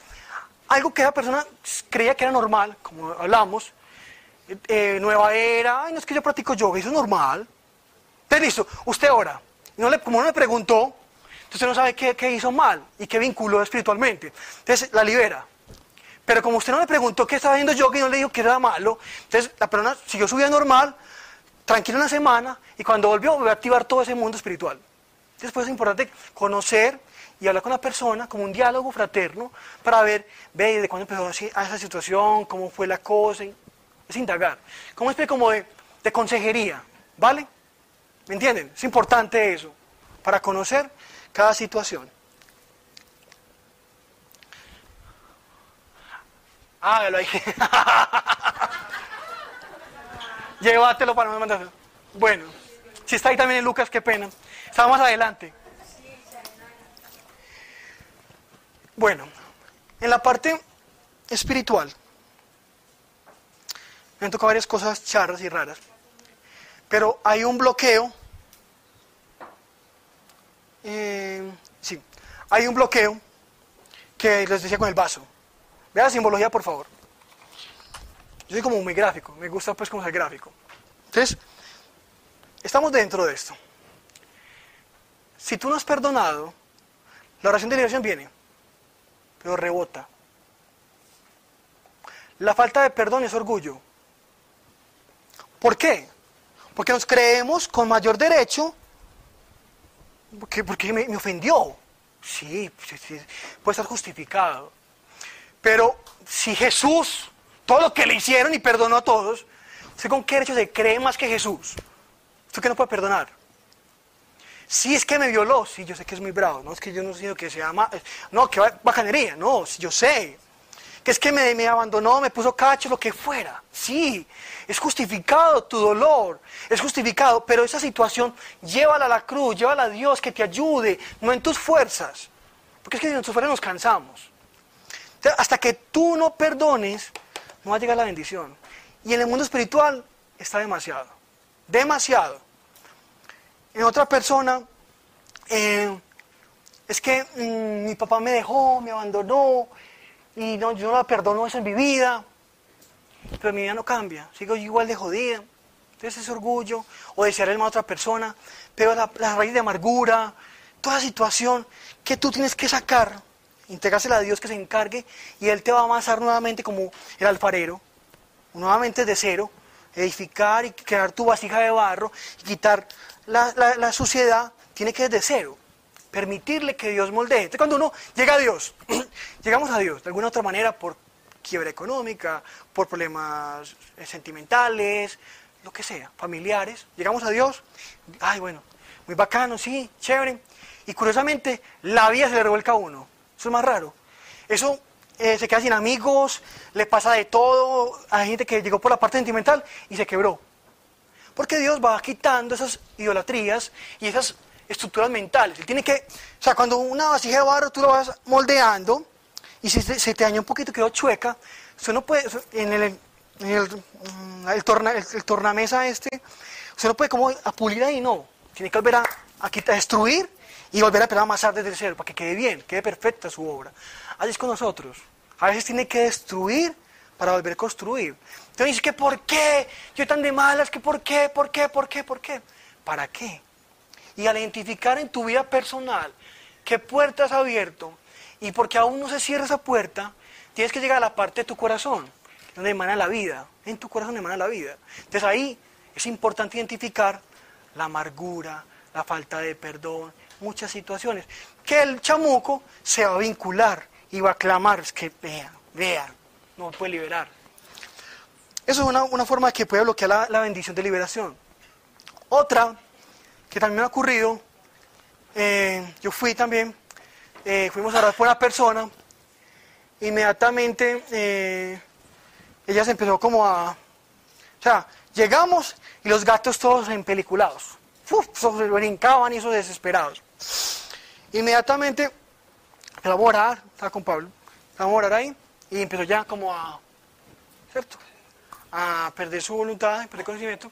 algo que la persona creía que era normal, como hablamos, eh, nueva era, ay, no es que yo practico yoga, eso es normal. Entonces, listo, usted ora. No le, como no le preguntó, entonces no sabe qué, qué, hizo mal y qué vinculó espiritualmente. Entonces la libera. Pero como usted no le preguntó qué estaba haciendo yoga y no le dijo que era malo, entonces la persona siguió su vida normal, tranquila una semana, y cuando volvió, volvió a activar todo ese mundo espiritual. Después es importante conocer y hablar con la persona como un diálogo fraterno para ver, ve, de cuándo empezó a esa situación, cómo fue la cosa. Es indagar. Como especie como de, de consejería, ¿vale? ¿Me entienden? Es importante eso, para conocer cada situación. Hágalo ahí. Llévatelo para no mandas. Bueno, si está ahí también en Lucas, qué pena. Está más adelante. Bueno, en la parte espiritual, me han tocado varias cosas charras y raras, pero hay un bloqueo. eh, sí, hay un bloqueo que les decía con el vaso. Vea la simbología, por favor. Yo soy como muy gráfico, me gusta pues como ser gráfico. Entonces, estamos dentro de esto. Si tú no has perdonado, la oración de liberación viene, pero rebota. La falta de perdón es orgullo. ¿Por qué? Porque nos creemos con mayor derecho, porque, porque me, me ofendió. Sí, sí, sí, puede estar justificado. Pero si Jesús, todo lo que le hicieron y perdonó a todos, ¿usted con qué derecho se cree más que Jesús? ¿Usted que no puede perdonar? Si es que me violó, sí, yo sé que es muy bravo, no es que yo no sé que se llama, no, que ba- bacanería, no, yo sé. Que es que me, me abandonó, me puso cacho, lo que fuera. Sí, es justificado tu dolor, es justificado, pero esa situación llévala a la cruz, llévala a Dios que te ayude, no en tus fuerzas. Porque es que si en tus fuerzas nos cansamos. Hasta que tú no perdones, no va a llegar la bendición. Y en el mundo espiritual está demasiado. Demasiado. En otra persona, eh, es que mm, mi papá me dejó, me abandonó, y no, yo no la perdono eso en mi vida. Pero mi vida no cambia, sigo igual de jodida. Entonces ese orgullo, o desear el mal a otra persona, pero la, la raíz de amargura, toda situación que tú tienes que sacar, entregársela a Dios que se encargue, y Él te va a amasar nuevamente como el alfarero, nuevamente de cero, edificar y crear tu vasija de barro y quitar la, la- la suciedad, tiene que desde cero. Permitirle que Dios moldee. Entonces, cuando uno llega a Dios, llegamos a Dios de alguna otra manera por quiebra económica, por problemas eh, sentimentales, lo que sea, familiares. Llegamos a Dios, ay, bueno, muy bacano, sí, chévere. Y curiosamente, la vida se le revuelca a uno. Eso es más raro. Eso eh, se queda sin amigos, le pasa de todo. Hay gente que llegó por la parte sentimental y se quebró. Porque Dios va quitando esas idolatrías y esas estructuras mentales. Él tiene que, o sea, cuando una vasija de barro tú la vas moldeando y si se, te daña un poquito, quedó chueca, usted no puede, en el, mm, torna- el- tornamesa este, usted no puede como pulir ahí, no. Tiene que volver a, a a destruir y volver a empezar a amasar desde cero para que quede bien, quede perfecta su obra. Así es con nosotros. A veces tiene que destruir para volver a construir. Entonces dice que ¿por qué? Yo tan de malas, que ¿por qué? ¿Por qué? ¿Por qué? ¿Por qué? ¿Para qué? Y al identificar en tu vida personal qué puerta has abierto y porque aún no se cierra esa puerta, tienes que llegar a la parte de tu corazón, donde emana la vida. En tu corazón emana la vida. Entonces ahí es importante identificar la amargura, la falta de perdón, muchas situaciones. Que el chamuco se va a vincular y va a clamar, es que vea, vea, no puede liberar. Eso es una, una forma que puede bloquear la, bendición de liberación. Otra, que también me ha ocurrido, eh, yo fui también, eh, fuimos a orar por una persona, inmediatamente eh, ella se empezó como a... O sea, llegamos y los gatos todos empeliculados. Uf, se brincaban y esos desesperados. Inmediatamente empezamos a con Pablo, empezamos a ahí y empezó ya como a... ¿Cierto? A perder su voluntad, perder conocimiento.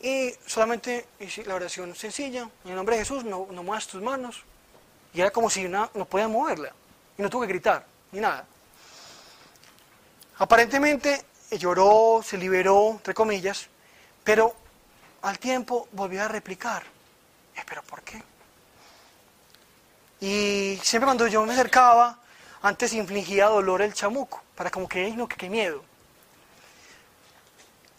Y solamente hice la oración sencilla, en el nombre de Jesús, no, no muevas tus manos. Y era como si una, no podía moverla. Y no tuvo que gritar, ni nada. Aparentemente lloró, se liberó, entre comillas, pero al tiempo volvió a replicar. Eh, ¿Pero por qué? Y siempre cuando yo me acercaba, antes infligía dolor el chamuco, para como que, "Ay, no, que qué miedo.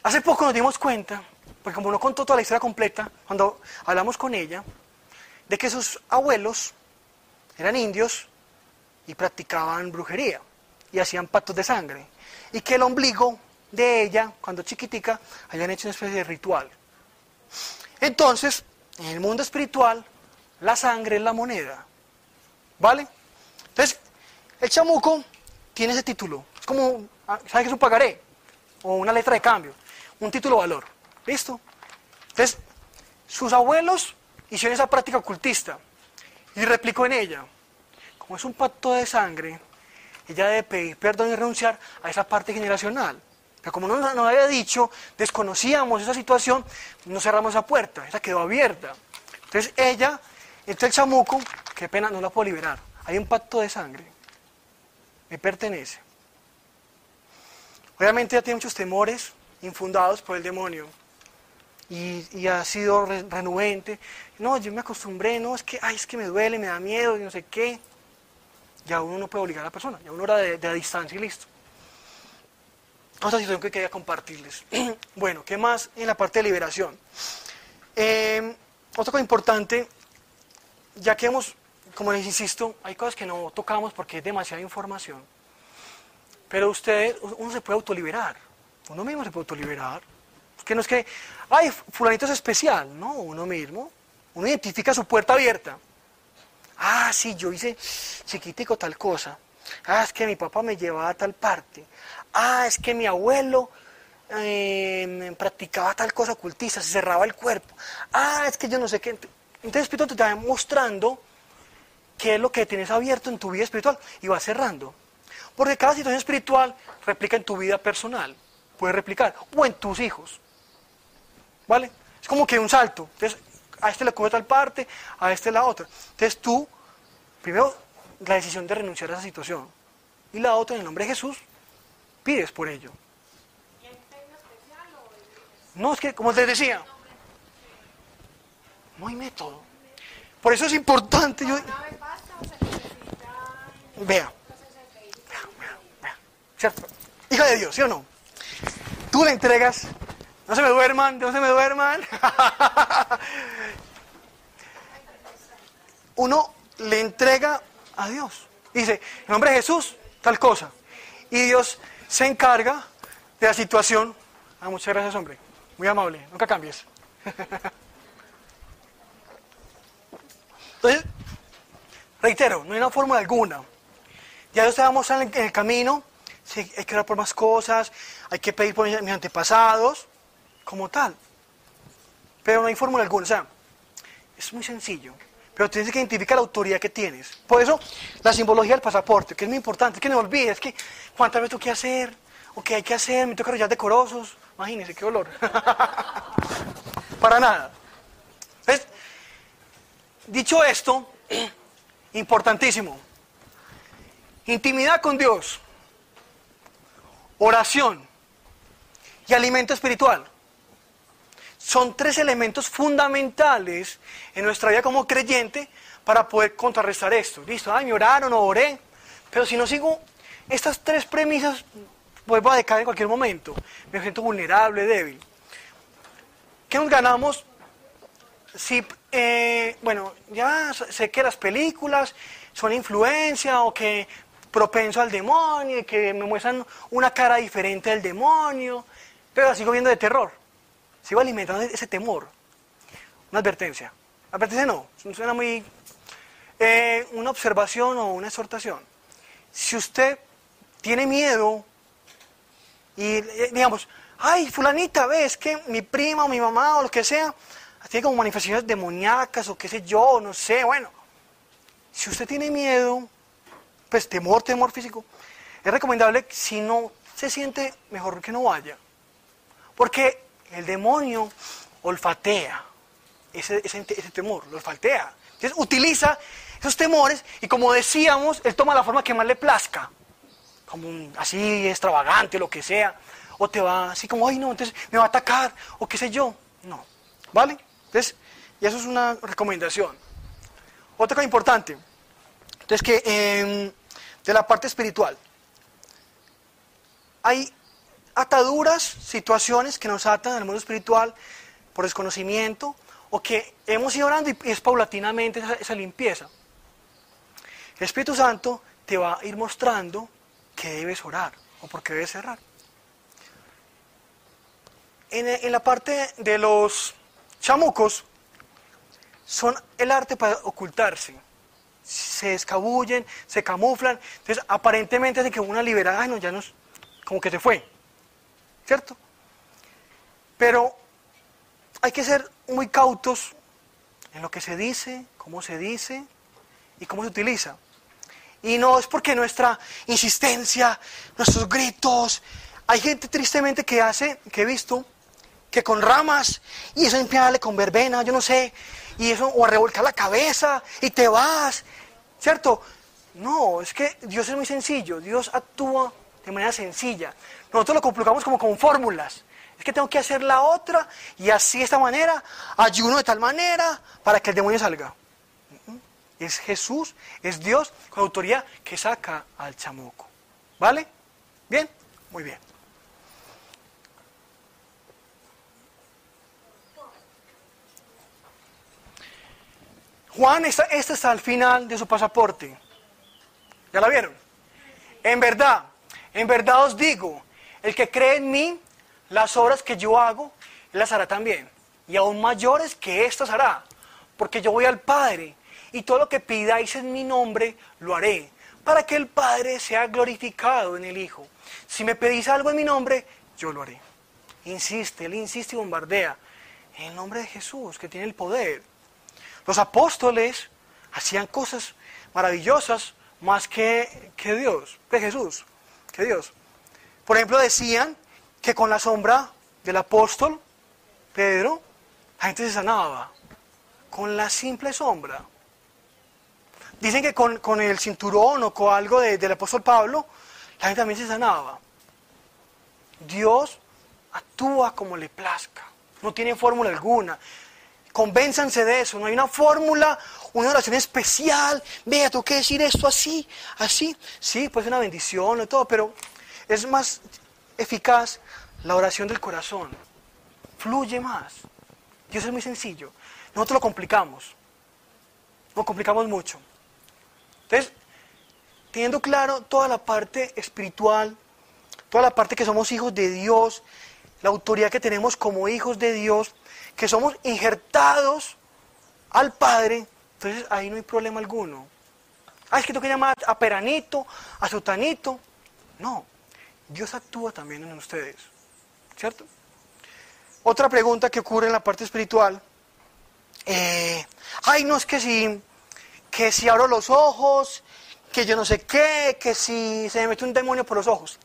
Hace poco nos dimos cuenta, porque como no contó toda la historia completa, cuando hablamos con ella, de que sus abuelos eran indios y practicaban brujería y hacían pactos de sangre. Y que el ombligo de ella, cuando chiquitica, habían hecho una especie de ritual. Entonces, en el mundo espiritual, la sangre es la moneda. ¿Vale? Entonces, el chamuco tiene ese título. Es como, ah, ¿sabe qué es un pagaré? O una letra de cambio. Un título valor. ¿Listo? Entonces, sus abuelos hicieron esa práctica ocultista y replicó en ella. Como es un pacto de sangre, ella debe pedir perdón y renunciar a esa parte generacional. Pero como no nos había dicho, desconocíamos esa situación, no cerramos esa puerta, esa quedó abierta. Entonces ella, entra el chamuco, qué pena, no la puedo liberar. Hay un pacto de sangre, me pertenece. Obviamente ella tiene muchos temores infundados por el demonio y, ha sido renuente. No, yo me acostumbré, no, es que, ay, es que me duele, me da miedo, y no sé qué. Ya uno no puede obligar a la persona, ya uno era de, de distancia y listo. Otra situación que quería compartirles. bueno, ¿qué más en la parte de liberación? Eh, otra cosa importante, ya que hemos, como les insisto, hay cosas que no tocamos porque es demasiada información. Pero usted, uno se puede autoliberar. Uno mismo se puede autoliberar. Que no es que, ay, fulanito es especial. No, uno mismo. Uno identifica su puerta abierta. Ah, sí, yo hice chiquitico tal cosa. Ah, es que mi papá me llevaba a tal parte. Ah, es que mi abuelo eh, practicaba tal cosa ocultista, se cerraba el cuerpo. Ah, es que yo no sé qué. Entonces Espíritu te está mostrando qué es lo que tienes abierto en tu vida espiritual y va cerrando. Porque cada situación espiritual replica en tu vida personal, puede replicar, o en tus hijos. ¿Vale? Es como que un salto. Entonces, a este le cubre tal parte, a este la otra. Entonces tú, primero, la decisión de renunciar a esa situación. Y la otra, en el nombre de Jesús, pides por ello. No, es que, como les decía, no hay método. Por eso es importante. Yo... Vea. ¿Cierto? Hija de Dios, ¿sí o no? Tú le entregas no se me duerman, no se me duerman. Uno le entrega a Dios. Dice, en nombre de Jesús, tal cosa. Y Dios se encarga de la situación. Ah, muchas gracias, hombre. Muy amable. Nunca cambies. Entonces, reitero, no hay una fórmula alguna. Ya Dios te va en el camino. Hay que orar por más cosas, hay que pedir por mis antepasados como tal. Pero no hay fórmula alguna. O sea, es muy sencillo. Pero tienes que identificar la autoridad que tienes. Por eso, la simbología del pasaporte, que es muy importante, es que no olvides, que cuántas veces tengo que hacer, o qué hay que hacer, me toca arrollar decorosos. Imagínense qué olor. Para nada. ¿Ves? Dicho esto, importantísimo. Intimidad con Dios, oración y alimento espiritual son tres elementos fundamentales en nuestra vida como creyente para poder contrarrestar esto. Listo, ay, me oraron o oré, pero si no sigo estas tres premisas, vuelvo a decaer en cualquier momento. Me siento vulnerable, débil. ¿Qué nos ganamos si, eh, bueno, ya sé que las películas son influencia o que propenso al demonio y que me muestran una cara diferente del demonio, pero sigo viendo de terror? va alimentando ese temor. Una advertencia. Advertencia no, suena muy... Eh, una observación o una exhortación. Si usted tiene miedo y eh, digamos, ay, fulanita, ves que mi prima o mi mamá o lo que sea, tiene como manifestaciones demoníacas o qué sé yo, no sé, bueno. Si usted tiene miedo, pues temor, temor físico, es recomendable si no se siente mejor que no vaya. Porque el demonio olfatea ese, temor, lo olfatea. Entonces utiliza esos temores y como decíamos, él toma la forma que más le plazca, como así extravagante, lo que sea, o te va así como, ay no, entonces me va a atacar, o qué sé yo. No, ¿vale? Entonces, y eso es una recomendación. Otra cosa importante, entonces que em, de la parte espiritual, hay ataduras, situaciones que nos atan al mundo espiritual por desconocimiento o que hemos ido orando y es paulatinamente esa, limpieza. El Espíritu Santo te va a ir mostrando que debes orar o por qué debes cerrar. En, en la parte de los chamucos, son el arte para ocultarse. Se escabullen, se camuflan. Entonces, aparentemente hace que una liberada, no, ya nos, como que se fue. ¿Cierto? Pero hay que ser muy cautos en lo que se dice, cómo se dice y cómo se utiliza. Y no es porque nuestra insistencia, nuestros gritos, hay gente tristemente que hace, que he visto, que con ramas, y eso empieza con verbena, yo no sé, y eso, o a revolcar la cabeza, y te vas, ¿cierto? No, es que Dios es muy sencillo, Dios actúa de manera sencilla. Nosotros lo complicamos como con fórmulas. Es que tengo que hacer la otra, y así de esta manera, ayuno de tal manera, para que el demonio salga. Es Jesús, es Dios con autoridad que saca al chamuco. ¿Vale? ¿Bien? Muy bien. Juan, esta está al final de su pasaporte. ¿Ya la vieron? En verdad, en verdad os digo, el que cree en mí, las obras que yo hago, las hará también. Y aún mayores que estas hará, porque yo voy al Padre, y todo lo que pidáis en mi nombre, lo haré, para que el Padre sea glorificado en el Hijo. Si me pedís algo en mi nombre, yo lo haré. Insiste, él insiste y bombardea. En el nombre de Jesús, que tiene el poder. Los apóstoles hacían cosas maravillosas más que, que Dios, que Jesús, que Dios. Por ejemplo, decían que con la sombra del apóstol Pedro, la gente se sanaba. Con la simple sombra. Dicen que con, con el cinturón o con algo de- del apóstol Pablo, la gente también se sanaba. Dios actúa como le plazca. No tiene fórmula alguna. Convénzanse de eso. No hay una fórmula, una oración especial. Vea, tengo que decir esto así, así. Sí, pues una bendición y todo, pero es más eficaz la oración del corazón. Fluye más. Dios es muy sencillo. Nosotros lo complicamos. Lo complicamos mucho. Entonces, teniendo claro toda la parte espiritual, toda la parte que somos hijos de Dios, la autoridad que tenemos como hijos de Dios, que somos injertados al Padre, entonces ahí no hay problema alguno. Ah, es que tengo que llamar a Peranito, a Sutanito. No, Dios actúa también en ustedes, ¿cierto? Otra pregunta que ocurre en la parte espiritual, eh, ay, no es que si, que si abro los ojos, que yo no sé qué, que si se me mete un demonio por los ojos.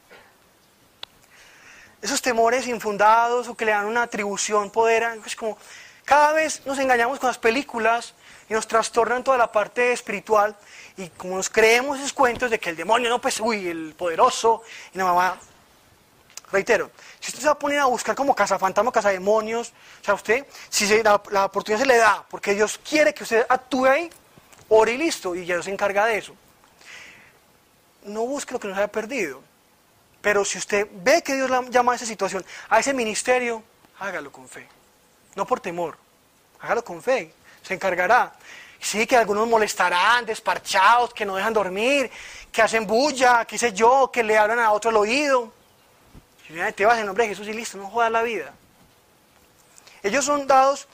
Esos temores infundados o que le dan una atribución, poder, es como cada vez nos engañamos con las películas y nos trastornan toda la parte espiritual y como nos creemos esos cuentos de que el demonio, no, pues, uy, el poderoso, y nada más. Reitero, si usted se va a poner a buscar como cazafantasma, cazademonios, o sea, usted, si se- la, la oportunidad se le da, porque Dios quiere que usted actúe ahí, ore y listo, y Dios se encarga de eso. No busque lo que nos haya perdido. Pero si usted ve que Dios la llama a esa situación, a ese ministerio, hágalo con fe. No por temor, hágalo con fe. Se encargará. Sí, que algunos molestarán, desparchados, que no dejan dormir, que hacen bulla, qué sé yo, que le hablan a otro el oído. Y te vas en nombre de Jesús y listo, no jodas la vida. Ellos son dados,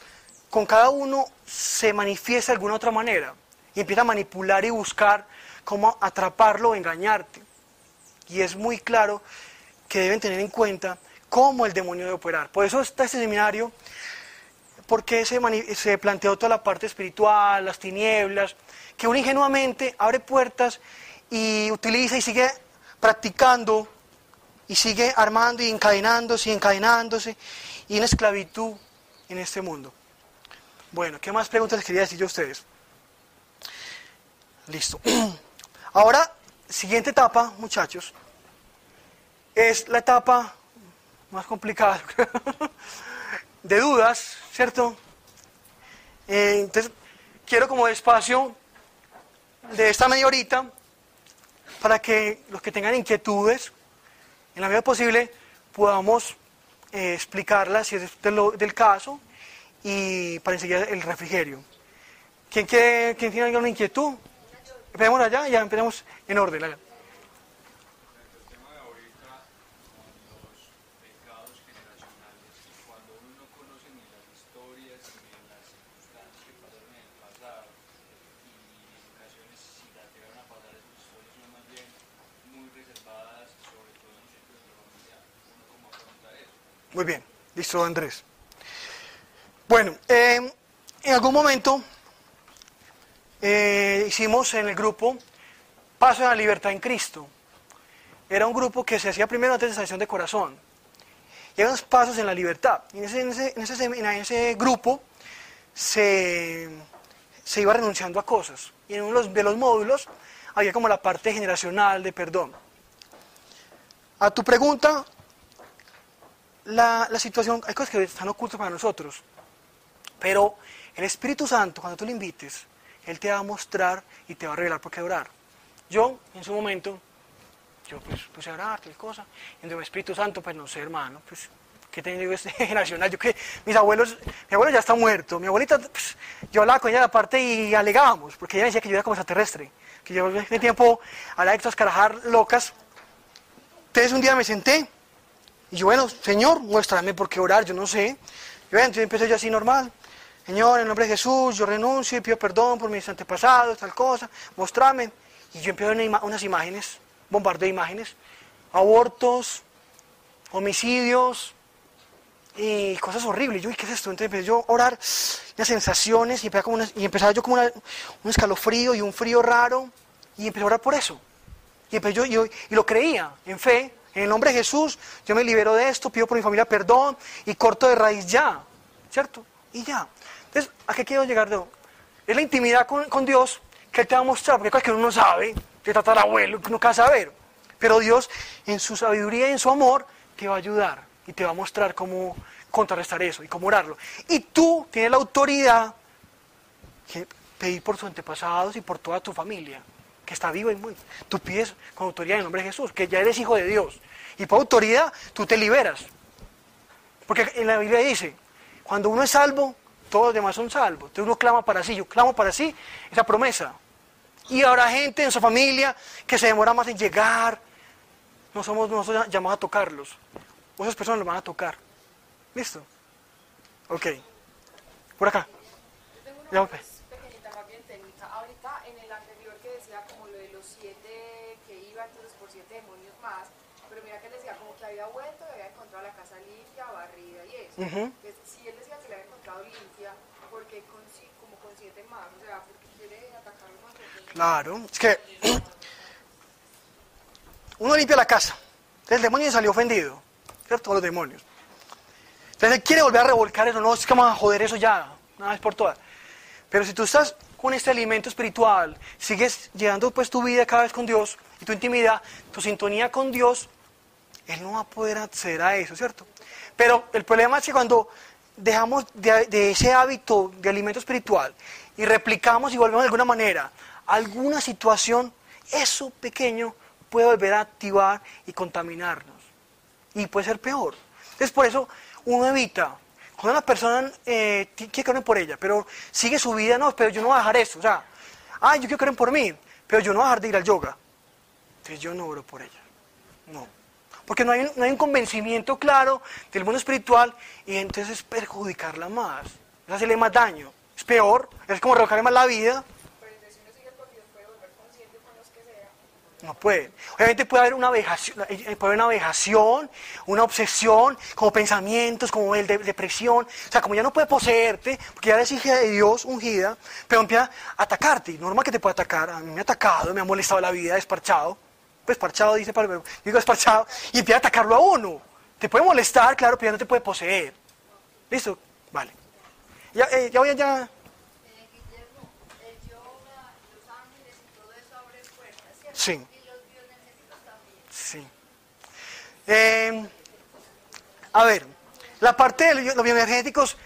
con cada uno se manifiesta de alguna otra manera y empieza a manipular y buscar cómo atraparlo o engañarte. Y es muy claro que deben tener en cuenta cómo el demonio debe operar. Por eso está este seminario, porque se, planteó toda la parte espiritual, las tinieblas, que uno ingenuamente abre puertas y utiliza y sigue practicando y sigue armando y encadenándose y encadenándose y en esclavitud en este mundo. Bueno, ¿qué más preguntas les quería decir yo a ustedes? Listo. Ahora, siguiente etapa, muchachos, es la etapa más complicada de dudas, ¿cierto? Eh, entonces, quiero como despacio de esta media horita para que los que tengan inquietudes, en la medida posible, podamos eh, explicarlas si es del caso y para enseguida el refrigerio. ¿Quién, quiere, ¿Quién tiene alguna inquietud? Empecemos allá y ya empecemos en orden. hágale. El tema de ahorita con los pecados generacionales, cuando uno no conoce ni las historias ni las circunstancias que pasaron en el pasado, y en ocasiones si las llegaron a pasar esas historias son más bien muy reservadas, sobre todo en los círculos de la familia, uno cómo afronta eso. Muy bien, listo Andrés. Bueno, eh, en algún momento eh, hicimos en el grupo Paso a la Libertad en Cristo. Era un grupo que se hacía primero antes de sanación de corazón. Y hay unos pasos en la libertad. Y en ese, en ese, en ese en ese grupo se, se iba renunciando a cosas. Y en uno de los, de los módulos había como la parte generacional de perdón. A tu pregunta, la, la situación, hay cosas que están ocultas para nosotros, pero el Espíritu Santo, cuando tú le invites, Él te va a mostrar y te va a revelar por qué orar. Yo, en su momento, yo pues puse a orar, tal cosa, y el Espíritu Santo, pues no sé, hermano, pues, ¿qué te digo este generacional? Yo que mis abuelos, mi abuelo ya está muerto, mi abuelita, pues, yo hablaba con ella aparte y alegábamos, porque ella decía que yo era como extraterrestre, que yo en tiempo hablaba de estas carajar locas. Entonces un día me senté, y yo, bueno, Señor, muéstrame por qué orar, yo no sé. Y bueno, entonces empecé yo así normal. Señor, en nombre de Jesús, yo renuncio y pido perdón por mis antepasados, tal cosa, mostrame. Y yo empiezo una unas imágenes, bombardeo de imágenes, abortos, homicidios y cosas horribles. Yo, ¿y qué es esto? Entonces empecé yo a orar, unas sensaciones y empezaba, como unas- y empezaba yo como una- un escalofrío y un frío raro y empecé a orar por eso. Y, empecé yo- y lo creía, en fe, en el nombre de Jesús, yo me libero de esto, pido por mi familia perdón y corto de raíz ya, ¿cierto? Y ya. Entonces, ¿a qué quiero llegar yo? Es la intimidad con, Dios que Él te va a mostrar, porque cosas que uno no sabe, de tatarabuelo, que uno nunca va a saber. Pero Dios, en su sabiduría y en su amor, te va a ayudar y te va a mostrar cómo contrarrestar eso y cómo orarlo. Y tú tienes la autoridad que pedir por tus antepasados y por toda tu familia, que está viva y muy. Tú pides con autoridad en el nombre de Jesús, que ya eres hijo de Dios. Y por autoridad tú te liberas. Porque en la Biblia dice, cuando uno es salvo, todos los demás son salvos. Entonces uno clama para sí, yo clamo para sí esa promesa. Y habrá gente en su familia que se demora más en llegar. No somos nosotros llamados a tocarlos. Esas personas los van a tocar. ¿Listo? Ok. Por acá. Tengo una más pequeñita, más bien técnica. Ahorita en el anterior que decía como lo de los siete que iba entonces por siete demonios más, pero mira que él decía como que había vuelto y había encontrado la casa limpia, barrida y eso. Ujú. Entonces, si él decía que la había encontrado limpia, ¿por qué con, como con siete más? O sea, porque quiere porque- Claro, es que uno limpia la casa. Entonces el demonio salió ofendido, ¿cierto? Los demonios. Entonces él quiere volver a revolcar eso, no, es que vamos a joder eso ya, una vez por todas. Pero si tú estás con este alimento espiritual, sigues llevando pues tu vida cada vez con Dios y tu intimidad, tu sintonía con Dios, él no va a poder acceder a eso, ¿cierto? Pero el problema es que cuando dejamos de, ese hábito de alimento espiritual y replicamos y volvemos de alguna manera a alguna situación, eso pequeño puede volver a activar y contaminarnos. Y puede ser peor. Entonces por eso uno evita, cuando una persona eh, quiere que por ella, pero sigue su vida, no, pero yo no voy a dejar eso. O sea, ay, yo quiero que por mí, pero yo no voy a dejar de ir al yoga. Entonces yo no oro por ella. No. Porque no hay, un- no hay un convencimiento claro del mundo espiritual y entonces es perjudicarla más. Es hacerle más daño. Es peor, es como revocarle más la vida. No puede. Obviamente puede haber una vejación, eh, puede haber una vejación, una obsesión, como pensamientos, como el de depresión. O sea, como ya no puede poseerte, porque ya eres hija de Dios, ungida, pero empieza a atacarte. Normal que te puede atacar. A mí me ha atacado, me ha molestado la vida, desparchado. Pues parchado dice Pablo, digo desparchado, y empieza a atacarlo a uno. Te puede molestar, claro, pero ya no te puede poseer. ¿Listo? Vale. Ya, eh, ya voy allá. Sí. Sí. Eh, a ver, la parte de los bioenergéticos,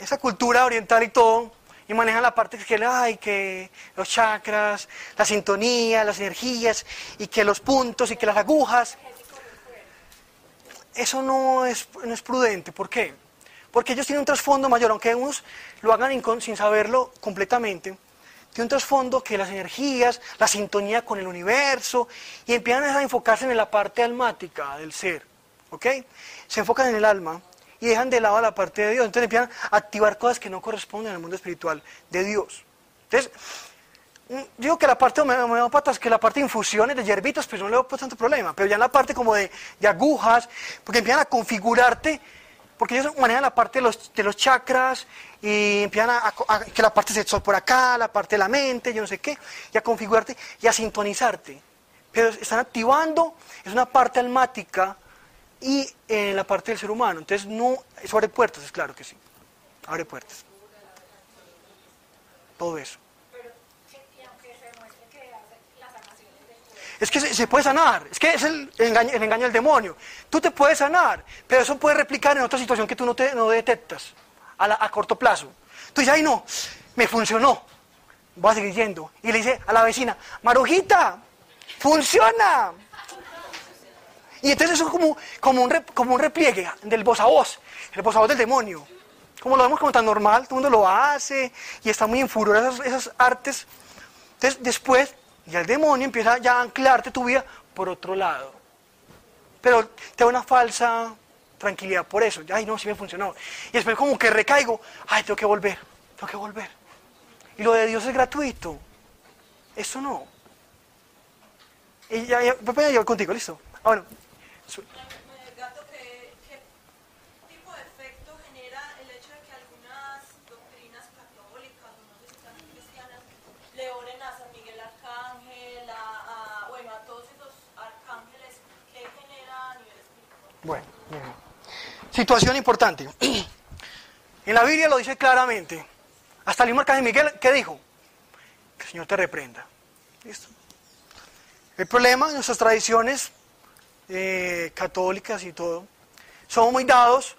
esa cultura oriental y todo, y manejan la parte que hay, que los chakras, la sintonía, las energías, y que los puntos y que las agujas. Eso no es, no es prudente. ¿Por qué? Porque ellos tienen un trasfondo mayor, aunque unos lo hagan sin saberlo completamente, tiene un trasfondo que las energías, la sintonía con el universo, y empiezan a enfocarse en la parte almática del ser, ¿ok? Se enfocan en el alma y dejan de lado la parte de Dios, entonces empiezan a activar cosas que no corresponden al mundo espiritual de Dios. Entonces, mm, digo que la parte de homeópatas, que la parte de infusiones, de hierbitas, pues no le veo pues tanto problema, pero ya en la parte como de, de agujas, porque empiezan a configurarte porque ellos manejan la parte de los, de los chakras y empiezan a, a- que la parte sexual por acá, la parte de la mente, yo no sé qué, y a configurarte y a sintonizarte. Pero están activando, es una parte almática y en la parte del ser humano. Entonces, no, eso abre puertas, es claro que sí. Abre puertas. Todo eso. Es que se, se puede sanar, es que es el engaño, el engaño del demonio. Tú te puedes sanar, pero eso puede replicar en otra situación que tú no, te, no detectas a, la- a corto plazo. Tú dices, ay no, me funcionó, voy a seguir yendo. Y le dice a la vecina, Marujita, funciona. Y entonces eso es como, como, un, como un repliegue del voz a voz, el voz a voz del demonio. Como lo vemos como tan normal, todo el mundo lo hace y está muy en furor esas, esas artes. Entonces después ya el demonio empieza ya a anclarte tu vida por otro lado. Pero te da una falsa tranquilidad por eso. Ay, no, sí me funcionó. Y después como que recaigo, ay, tengo que volver, tengo que volver. Y lo de Dios es gratuito. Eso no. Y ya, ya, voy contigo, listo. Ah, bueno. Su- Gato, ¿qué, qué tipo de efecto genera el hecho de que algunas doctrinas católicas, o no sé si también cristianas, le oren a San Miguel Arcángel, a, a- bueno, a todos esos arcángeles? ¿Qué genera a nivel espiritual? Bueno, bien. Situación importante. En la Biblia lo dice claramente. Hasta el mismo arcángel Miguel, ¿qué dijo? Que el Señor te reprenda. ¿Listo? El problema en nuestras tradiciones eh, católicas y todo, somos muy dados,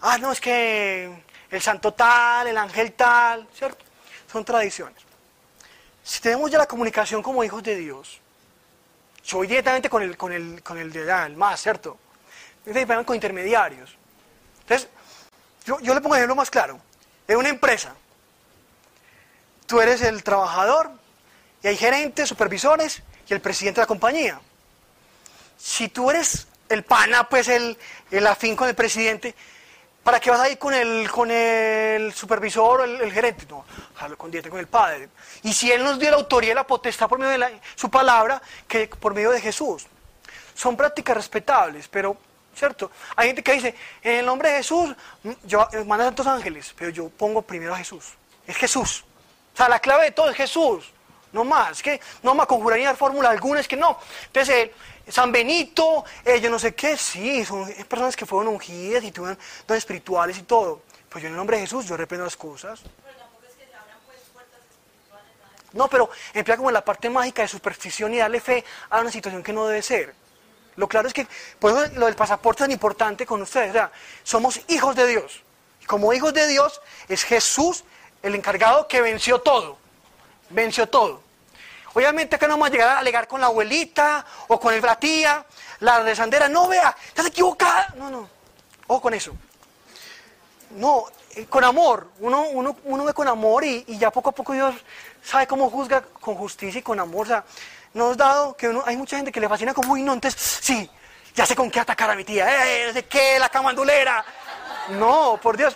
ah, no, es que el santo tal, el ángel tal, ¿cierto? Son tradiciones. Si tenemos ya la comunicación como hijos de Dios, yo directamente con el, con el, con el de allá, el más, ¿cierto? Van con intermediarios. Entonces, yo, yo le pongo el ejemplo más claro. En una empresa, tú eres el trabajador y hay gerentes, supervisores y el presidente de la compañía. Si tú eres el pana, pues el, el afín con el presidente, ¿para qué vas a ir con el, con el supervisor o el, gerente? No, con directo con el Padre. Y si Él nos dio la autoridad y la potestad por medio de la- su palabra, que por medio de Jesús. Son prácticas respetables, pero, ¿cierto? Hay gente que dice, en el nombre de Jesús, mm, yo manda a tantos ángeles, pero yo pongo primero a Jesús. Es Jesús. O sea, la clave de todo es Jesús. No más, es que no me conjurar ni dar fórmula alguna, es que no. Entonces, eh, San Benito, eh, yo no sé qué, sí, son personas que fueron ungidas y tuvieron dones espirituales y todo. Pues yo en el nombre de Jesús, yo reprendo las cosas. Eso. No, pero emplea como la parte mágica de superstición y darle fe a una situación que no debe ser. Lo claro es que, por eso lo del pasaporte es tan importante con ustedes. O sea, somos hijos de Dios. Y como hijos de Dios, es Jesús el encargado que venció todo. Venció todo. Obviamente acá no vamos a llegar a alegar con la abuelita o con el, la tía, la desandera. No, vea, estás equivocada. No, no. Ojo con eso. No, eh, con amor. Uno, uno, uno ve con amor y, y ya poco a poco Dios sabe cómo juzga con justicia y con amor. O sea, nos dado que uno, hay mucha gente que le fascina como, uy, no, entonces, sí, ya sé con qué atacar a mi tía. Eh, sé qué, la camandulera. No, por Dios.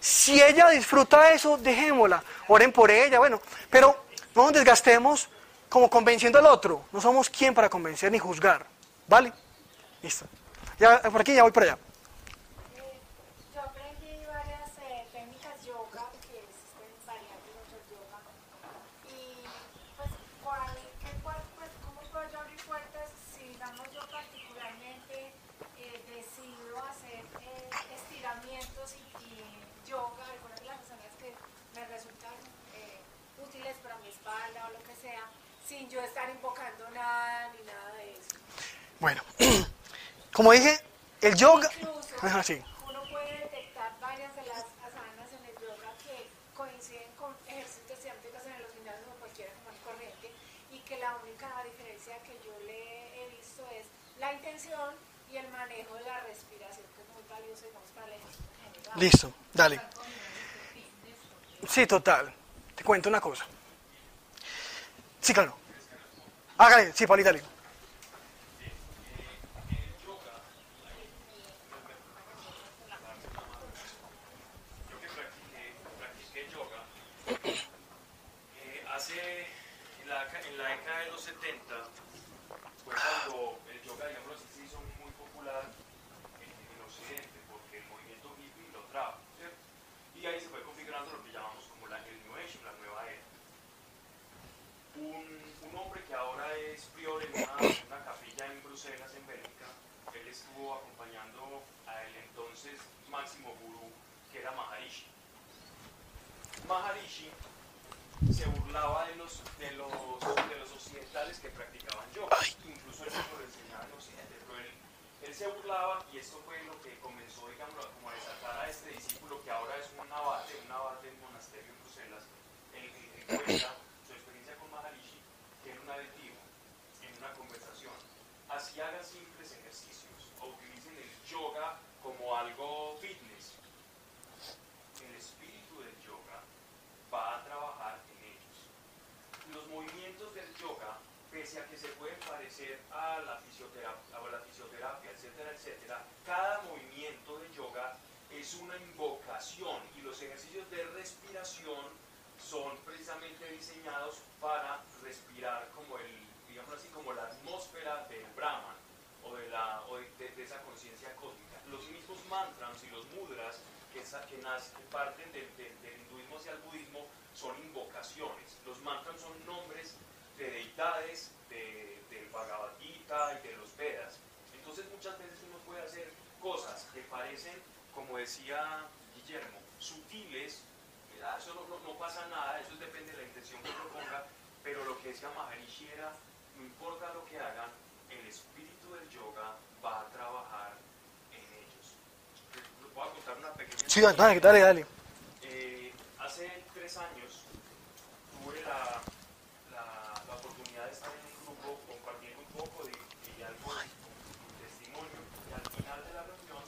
Si ella disfruta eso, dejémosla. Oren por ella, bueno. Pero no nos desgastemos como convenciendo al otro. No somos quien para convencer ni juzgar. ¿Vale? Listo. Ya, por aquí ya voy para allá. Eh, Yo aprendí varias eh, técnicas yoga, que existen variantes de otro yoga. Y pues, ¿cuál, qué, cuál, pues, ¿cómo puedo yo abrir puertas si, digamos, yo particularmente eh, decido hacer eh, estiramientos y, y yoga, algunas de las razones que me resultan eh, útiles para mi espalda o lo que sea, sin yo estar invocando nada ni nada de eso? Bueno, como dije, el yoga... Incluso Ajá, sí. uno puede detectar varias de las asanas en el yoga que coinciden con ejercicios científicos en los gimnasios o cualquiera más corriente y que la única diferencia que yo le he visto es la intención y el manejo de la respiración que es muy valioso digamos, para general. Listo, dale. Sí, total. Te cuento una cosa. Sí, claro. Hágale, sí, Paulita, dale. Yo que practiqué, practiqué yoga, eh, hace, en la, deca- en la década de los 70, fue cuando el yoga, digamos así, se hizo muy popular en, en Occidente, porque el movimiento hippie lo trajo, ¿cierto? Y ahí se fue configurando lo que llamamos como la, el New Age, la nueva era. Un, un hombre que ahora es prior en una, una capilla en Bruselas, en Bélgica, él estuvo acompañando al entonces máximo gurú, que era Maharishi. Maharishi se burlaba de los, de los, de los occidentales que practicaban yoga. Incluso él mismo lo enseñaba en Occidente, pero él, él se burlaba y esto fue lo que comenzó, digamos, como a desatar a este discípulo que ahora es un abate, un abate en monasterio en Bruselas, en, en, en cuenta su experiencia con Maharishi, que en un aditivo, en una conversación, así hagan simples ejercicios o utilicen el yoga como algo fitness. El espíritu del yoga va a trabajar en ellos. Los movimientos del yoga, pese a que se pueden parecer a la fisioterapia, a la fisioterapia etcétera, etcétera, cada movimiento de yoga es una invocación y los ejercicios de respiración son precisamente diseñados para respirar como el, digamos así, como la atmósfera del Brahman o de, la, o de, de- de esa conciencia cósmica. Los mismos mantras y los mudras que, nas- que parten del, del- del hinduismo hacia el budismo son invocaciones. Los mantras son nombres de deidades de- del Bhagavad Gita y de los Vedas. Entonces muchas veces uno puede hacer cosas que parecen, como decía Guillermo, sutiles, ah, eso no, no- no pasa nada, eso depende de la intención que uno ponga, pero lo que decía Maharishi era, no importa lo que hagan, el espíritu del yoga va a trabajar en ellos. Les voy a contar una pequeña Sí, dale, dale, eh, hace tres años tuve la, la- oportunidad de estar en un grupo compartiendo un poco de, de algo mi testimonio y al final de la reunión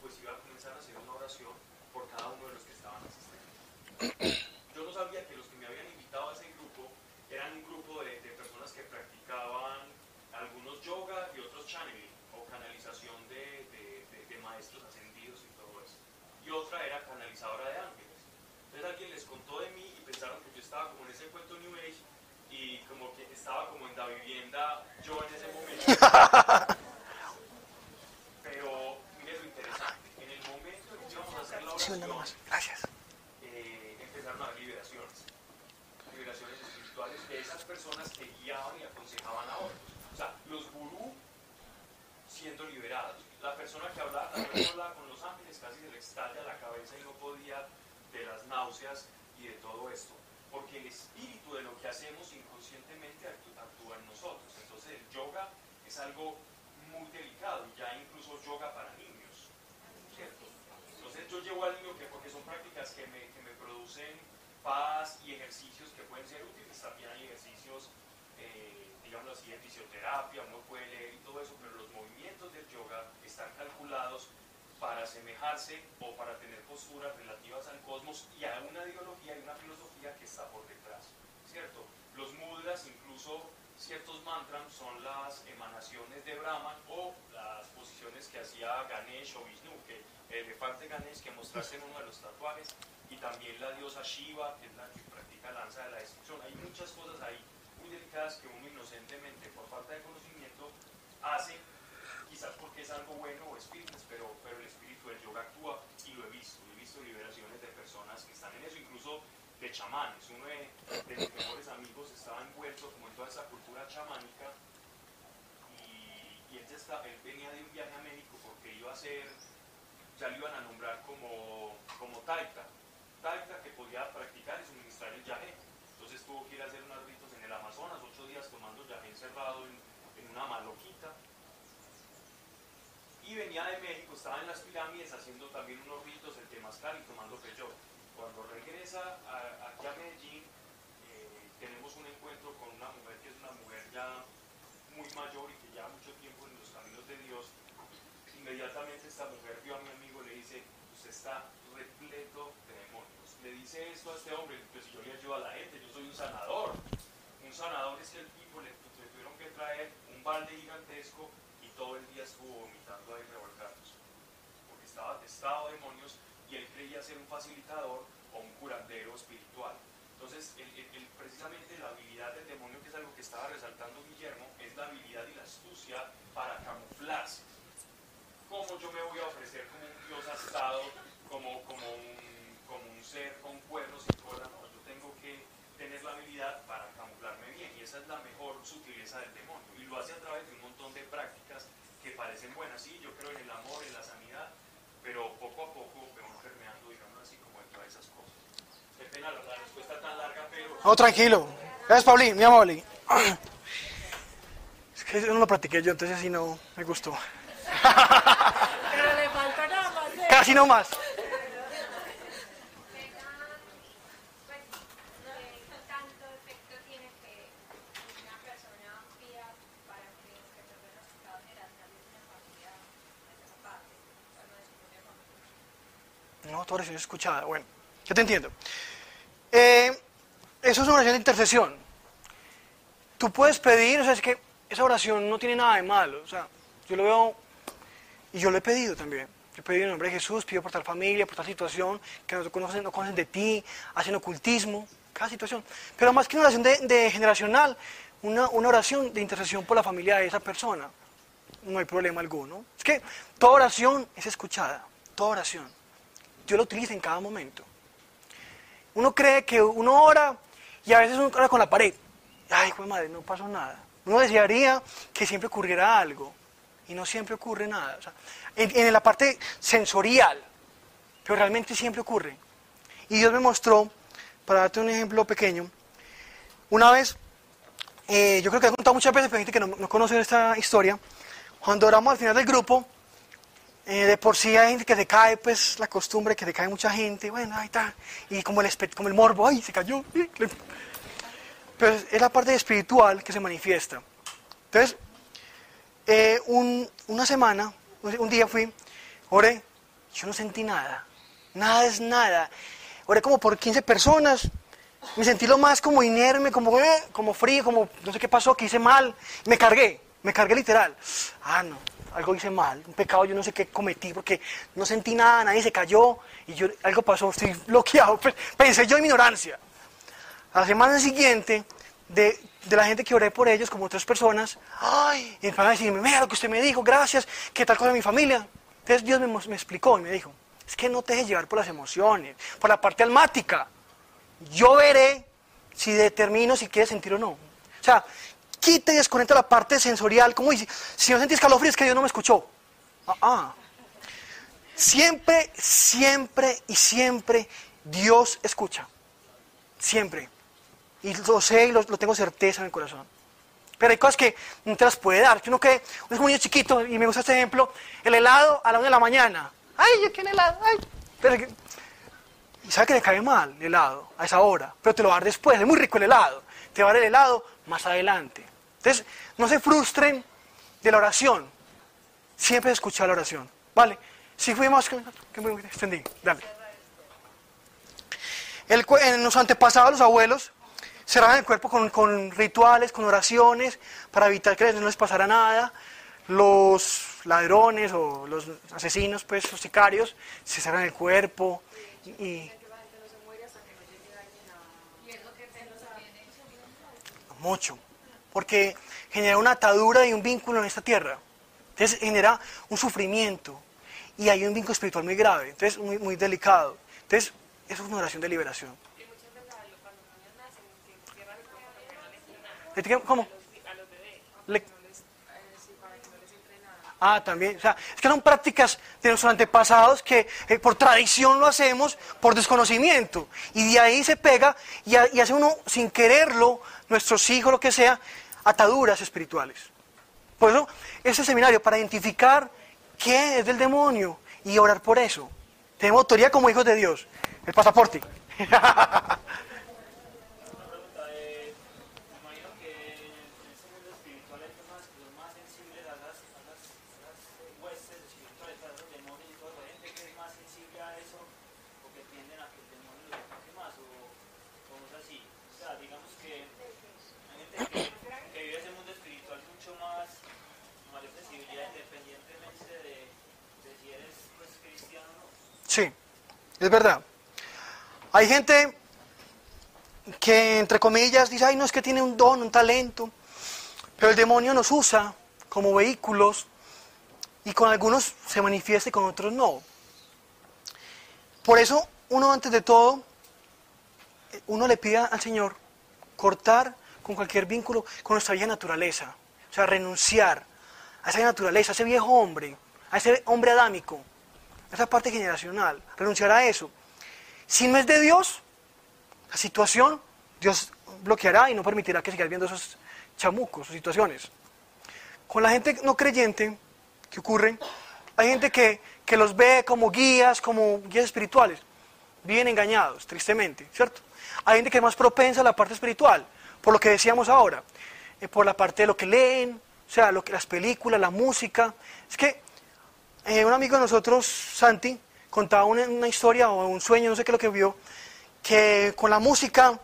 pues iba a comenzar a hacer una oración por cada uno de los que estaban asistiendo. Yo no sabía que los que me habían invitado a ese grupo eran un grupo de, de personas que practicaban algunos yoga y otros channeling o canalización de, de- de- de maestros ascendidos y todo eso. Otra era canalizadora de ángeles. Entonces alguien les contó de mí y pensaron que yo estaba como en ese cuento New Age y como que estaba como en la vivienda yo en ese momento. Pero mire lo interesante, en el momento en que íbamos a hacer la Sí, oración, nada más. Gracias. eh, empezaron a haber liberaciones, liberaciones espirituales de esas personas que guiaban y aconsejaban a otros. O sea, los gurú siendo liberados. La persona que hablaba, la persona que hablaba con los ángeles casi se le estalla la cabeza y no podía de las náuseas y de todo esto. Porque el espíritu de lo que hacemos inconscientemente actú- actúa en nosotros. Entonces el yoga es algo muy delicado, ya incluso yoga para niños. ¿cierto? Entonces yo llevo al niño que porque son prácticas que me, que me producen paz y ejercicios que pueden ser útiles. También hay ejercicios, eh, digámoslo así, de fisioterapia, uno puede leer y todo eso, pero los movimientos del yoga están calculados para asemejarse o para tener posturas relativas al cosmos y a una ideología y una filosofía que está por detrás, ¿cierto? Los mudras, incluso son las emanaciones de Brahman o las posiciones que hacía Ganesh o Vishnu, que el elefante Ganesh que mostraste en uno de los tatuajes, y también la diosa Shiva, que es la que practica lanza de la destrucción. Hay muchas cosas ahí muy delicadas que uno inocentemente, por falta de conocimiento, hace quizás porque es algo bueno o es pero, pero el espíritu del yoga actúa y lo he visto, he visto liberaciones de personas que están en eso, incluso de chamanes. Uno de, mis mejores amigos estaba envuelto como en toda esa cultura chamánica y, él, venía de un viaje a México porque iba a ser, ya lo iban a nombrar como, como taita, taita que podía practicar y suministrar el yagé. Entonces tuvo que ir a hacer unos ritos en el Amazonas, ocho días tomando yagé encerrado en, en una maloquita y venía de México, estaba en las pirámides haciendo también unos ritos el temazcal y tomando peyote. Cuando regresa a- aquí a Medellín, eh, tenemos un encuentro con una mujer que es una mujer ya muy mayor y que lleva mucho tiempo en los caminos de Dios. Inmediatamente esta mujer vio a mi amigo y le dice, usted está repleto de demonios. Le dice esto a este hombre, pues yo le ayudo a la gente, yo soy un sanador, un sanador es que el tipo le, le tuvieron que traer un balde gigantesco y todo el día estuvo vomitando ahí revolcándose. Porque estaba atestado de demonios y él creía ser un facilitador o un curandero espiritual. Entonces, el- el- precisamente la habilidad del demonio, que es algo que estaba resaltando Guillermo, es la habilidad y la astucia para camuflarse. ¿Cómo yo me voy a ofrecer como un dios astado, como, como, un, como un ser con cuernos y cola? No, yo tengo que tener la habilidad para camuflarme bien y esa es la mejor sutileza del demonio. Y lo hace a través de un montón de prácticas que parecen buenas. Sí, yo creo en el amor, en la sanidad, pero poco a poco voy permeando, digamos así, como en todas esas cosas. Qué pena la, la respuesta tan larga, pero... No, tranquilo. Gracias, Pauli, mi amable. Es que no lo practiqué yo, entonces así no me gustó. Pero le falta nada más de... Casi no más. Pues. No, tu oración es escuchada. Bueno, yo te entiendo. Eh, eso es una oración de intercesión. Tú puedes pedir, o sea, es que esa oración no tiene nada de malo. O sea, yo lo veo y yo lo he pedido también. Yo he pedido en el nombre de Jesús, pido por tal familia, por tal situación, que no conocen, no conocen de ti, hacen ocultismo, cada situación. Pero más que una oración de, generacional, una, una oración de intercesión por la familia de esa persona. No hay problema alguno. Es que toda oración es escuchada, toda oración. Dios lo utiliza en cada momento. Uno cree que uno ora y a veces uno ora con la pared. Ay, hijo madre, no pasó nada. Uno desearía que siempre ocurriera algo y no siempre ocurre nada. En, la parte sensorial, pero realmente siempre ocurre. Y Dios me mostró, para darte un ejemplo pequeño, una vez, eh, yo creo que he contado muchas veces, pero gente que no, no conoce esta historia, cuando oramos al final del grupo, eh, de por sí hay gente que se cae, pues la costumbre que se cae mucha gente, bueno, ahí está, y como el, como el morbo, ay, se cayó. Pero es- la parte espiritual que se manifiesta. Entonces, eh, un- una semana, un día fui, oré, yo no sentí nada, nada es nada. Oré como por 15 personas, me sentí lo más como inerme, como, eh, como frío, como no sé qué pasó, que hice mal, me cargué, me cargué literal. Ah, no, algo hice mal, un pecado, yo no sé qué cometí, porque no sentí nada, nadie se cayó, y yo, algo pasó, estoy bloqueado, pues, pensé yo en mi ignorancia. A la semana siguiente, de, de la gente que oré por ellos, como tres personas, ay, y empezaron a decirme, mira lo que usted me dijo, gracias, qué tal cosa de mi familia. Entonces Dios me, me explicó y me dijo, es que no te dejes llevar por las emociones, por la parte almática. Yo veré si determino si quieres sentir o no. O sea, quita y desconecta la parte sensorial, como dice, si no sentí escalofríos es que Dios no me escuchó. Ah, ah. Siempre, siempre y siempre Dios escucha. Siempre. Y lo sé y lo, tengo certeza en el corazón. Pero hay cosas que no te las puede dar. Uno que es un niño chiquito, y me gusta este ejemplo, el helado a la una de la mañana. Ay, yo quiero helado, ay. Pero y sabe que le cae mal el helado a esa hora, pero te lo va a dar después, es muy rico el helado. Te el helado más adelante. Entonces, no se frustren de la oración. Siempre escuchar la oración. ¿Vale? Si fuimos, que me extendí. Dale. En los antepasados, los abuelos, cerraban el cuerpo con, rituales, con oraciones, para evitar que no les pasara nada. Los ladrones o los asesinos, pues, los sicarios, se cerran el cuerpo y- mucho, porque genera una atadura y un vínculo en esta tierra. Entonces genera un sufrimiento y hay un vínculo espiritual muy grave, entonces muy, muy delicado. Entonces, eso es una oración de liberación. ¿Le tiran- ¿Cómo? Ah, también. O sea, es que son prácticas de nuestros antepasados que eh, por tradición lo hacemos, por desconocimiento. Y de ahí se pega y, ha- y hace uno, sin quererlo, nuestros hijos, lo que sea, ataduras espirituales. Por eso, este seminario, para identificar qué es del demonio y orar por eso. Tenemos autoridad como hijos de Dios. El pasaporte. Una pregunta, eh, me imagino que en ese mundo espiritual hay personas que son más sensibles a las, a las, a las eh, huestes espirituales, a los demonios y todo eso. Hay gente que es más sensible a eso porque tienden a que el demonio los ataque más o, o no es así. O sea, digamos que hay gente Sí, es verdad. Hay gente que, entre comillas, dice, ay, no es que tiene un don, un talento, pero el demonio nos usa como vehículos y con algunos se manifiesta y con otros no. Por eso, uno antes de todo, uno le pide al Señor cortar con cualquier vínculo con nuestra vieja naturaleza. O sea, renunciar a esa naturaleza, a ese viejo hombre, a ese hombre adámico, a esa parte generacional. Renunciar a eso. Si no es de Dios, la situación, Dios bloqueará y no permitirá que sigas viendo esos chamucos o situaciones. Con la gente no creyente, ¿qué ocurre? Hay gente que, que los ve como guías, como guías espirituales. Viven engañados, tristemente, ¿cierto? Hay gente que es más propensa a la parte espiritual, por lo que decíamos ahora, eh, por la parte de lo que leen, o sea, lo que, las películas, la música. Es que eh, un amigo de nosotros, Santi, contaba una, una historia o un sueño, no sé qué es lo que vio, que con la música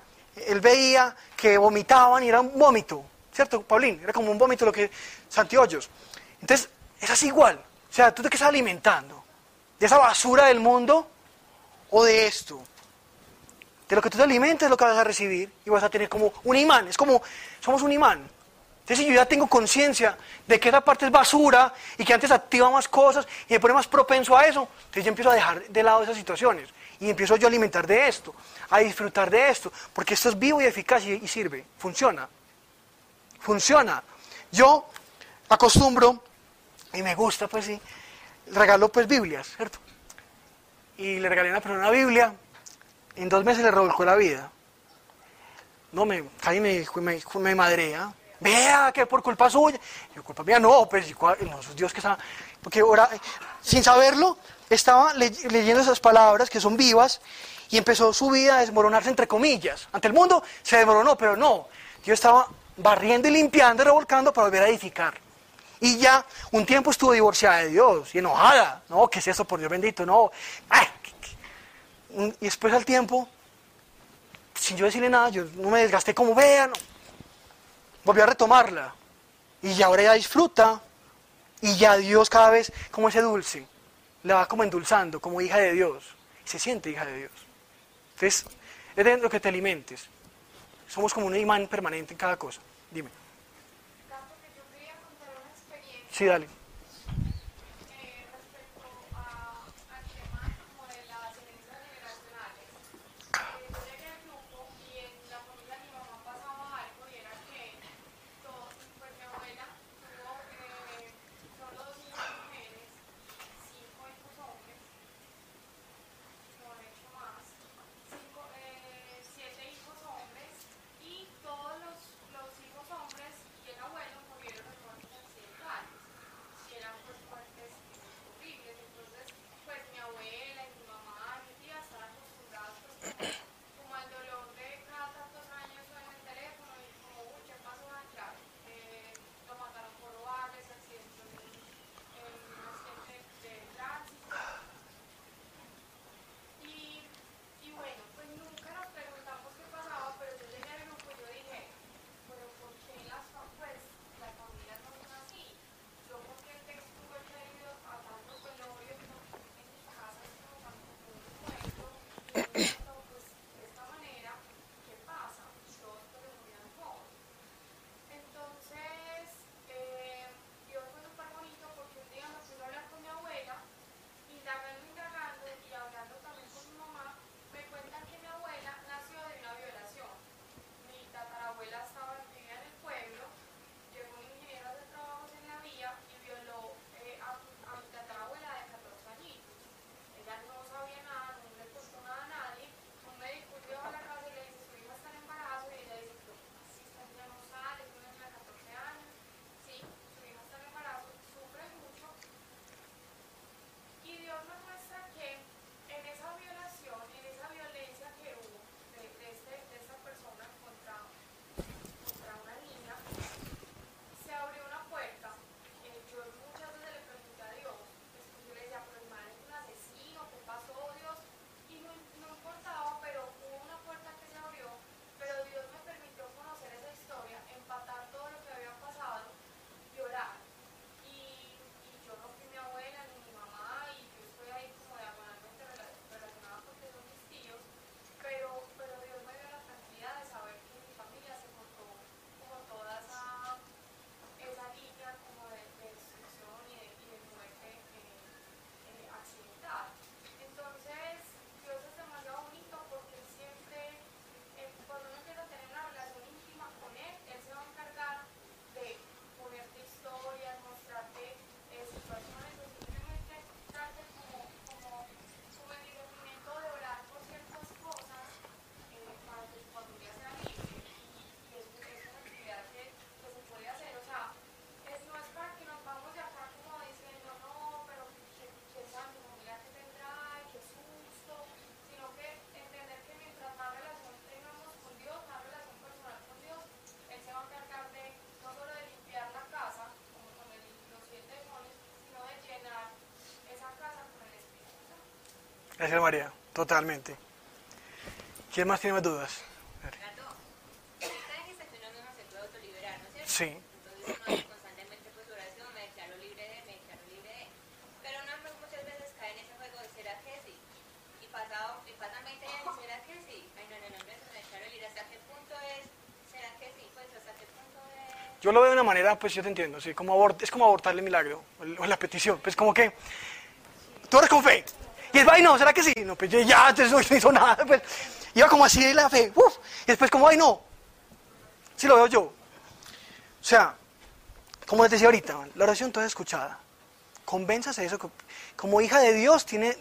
él veía que vomitaban y era un vómito, ¿cierto, Paulín? Era como un vómito lo que Santi Hoyos. Entonces, es así igual. O sea, ¿tú de qué estás alimentando? ¿De esa basura del mundo o de esto? De lo que tú te alimentes es lo que vas a recibir y vas a tener como un imán. Es como, somos un imán. Entonces, yo ya tengo conciencia de que esa parte es basura y que antes activa más cosas y me pone más propenso a eso, entonces yo empiezo a dejar de lado esas situaciones y empiezo yo a alimentar de esto, a disfrutar de esto, porque esto es vivo y eficaz y, sirve, funciona. Funciona. Yo acostumbro, y me gusta, pues sí, regalo pues Biblias, ¿cierto? Y le regalé a una persona una Biblia, en dos meses le revolcó la vida. No, me caí y me, me, me madrea. Vea que por culpa suya. Yo, culpa mía, no, igual, no, Dios que está. Porque ahora, sin saberlo, estaba le- leyendo esas palabras que son vivas y empezó su vida a desmoronarse entre comillas. Ante el mundo se desmoronó, pero no. Dios estaba barriendo y limpiando y revolcando para volver a edificar. Y ya un tiempo estuvo divorciada de Dios y enojada. No, ¿qué es eso, por Dios bendito? No. Y después al tiempo, sin yo decirle nada, yo no me desgasté como vean. Volví a retomarla. Y ya ahora ya disfruta. Y ya Dios cada vez como ese dulce. La va como endulzando, como hija de Dios. Y se siente hija de Dios. Entonces, es de lo que te alimentes. Somos como un imán permanente en cada cosa. Dime. Sí, dale. Gracias, María. Totalmente. ¿Quién más tiene más dudas? Gato, usted dijiste que uno mismo se puede autoliberar, ¿no es cierto? Sí. Entonces uno hace constantemente pues oración, me declaro libre de, me declaro libre de. Pero uno pues, muchas veces cae en ese juego de ¿será que sí? Y pasado, y pasan 20 años, ¿será que sí? Ay, no, no, no, no, me declaro libre. ¿Hasta qué punto es? ¿Será que sí? Pues, ¿hasta qué punto es? Yo lo veo de una manera, pues yo te entiendo, sí, como abort- es como abortar el milagro, o la petición. Pues como que tú eres con fe. Y el ay no, ¿será que sí? No, pues ya, entonces no hizo nada. Pues, iba como así la fe, uf, y después como, ay no. Sí lo veo yo. O sea, como les decía ahorita, la oración toda escuchada. Convénzase de eso. Como hija de Dios, tiene,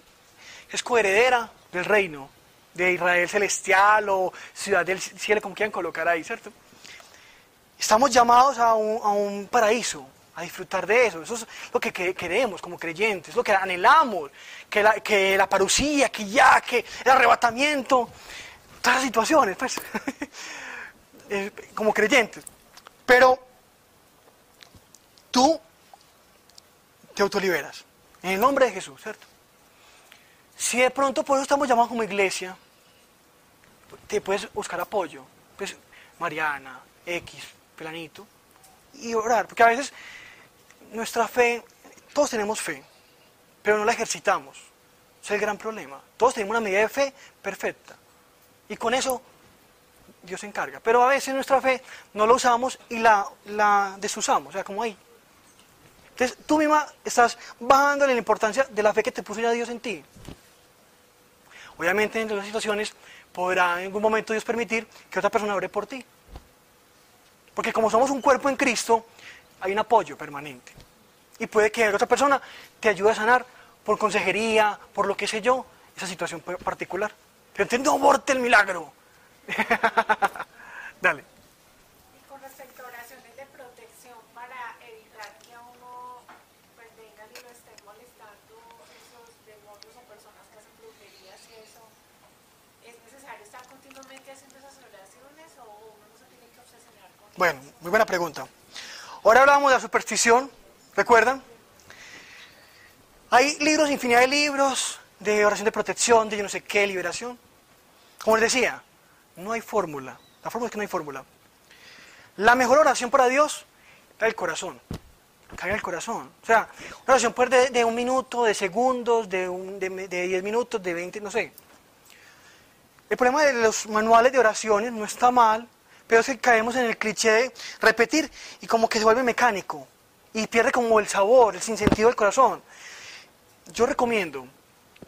es coheredera del reino, de Israel celestial o ciudad del cielo, como quieran colocar ahí, ¿cierto? Estamos llamados a un paraíso, a disfrutar de eso. Eso es lo que, que- queremos como creyentes, lo que anhelamos, que la, que la parucía, que ya, que el arrebatamiento, todas las situaciones, pues, como creyentes. Pero tú te autoliberas, en el nombre de Jesús, ¿cierto? Si de pronto por eso estamos llamados como iglesia, te puedes buscar apoyo, pues Mariana, X, planito, y orar, porque a veces nuestra fe, todos tenemos fe, pero no la ejercitamos, es el gran problema, todos tenemos una medida de fe perfecta, y con eso Dios se encarga, pero a veces nuestra fe no la usamos y la, la desusamos, o sea, como ahí. Entonces tú misma estás bajándole la importancia de la fe que te puso ya Dios en ti. Obviamente en las situaciones podrá en algún momento Dios permitir que otra persona ore por ti. Porque como somos un cuerpo en Cristo, hay un apoyo permanente. Y puede que otra persona te ayude a sanar por consejería, por lo que sé yo, esa situación pa- particular. Pero entonces no aborte el milagro. Dale. Y con respecto a oraciones de protección para evitar que a uno pues vengan y lo estén molestando esos demonios o personas que hacen brujerías y eso, ¿es necesario estar continuamente haciendo esas oraciones o uno no se tiene que obsesionar con Bueno, muy buena pregunta. Ahora hablábamos de la superstición, ¿recuerdan? Hay libros, infinidad de libros de oración de protección, de yo no sé qué, liberación. Como les decía, no hay fórmula. La fórmula es que no hay fórmula. La mejor oración para Dios está el corazón. En el corazón. O sea, una oración puede de, de un minuto, de segundos, de, un, de, de 10 minutos, de 20, no sé. El problema de los manuales de oraciones no está mal, pero es que caemos en el cliché de repetir y como que se vuelve mecánico y pierde como el sabor, el sinsentido del corazón. Yo recomiendo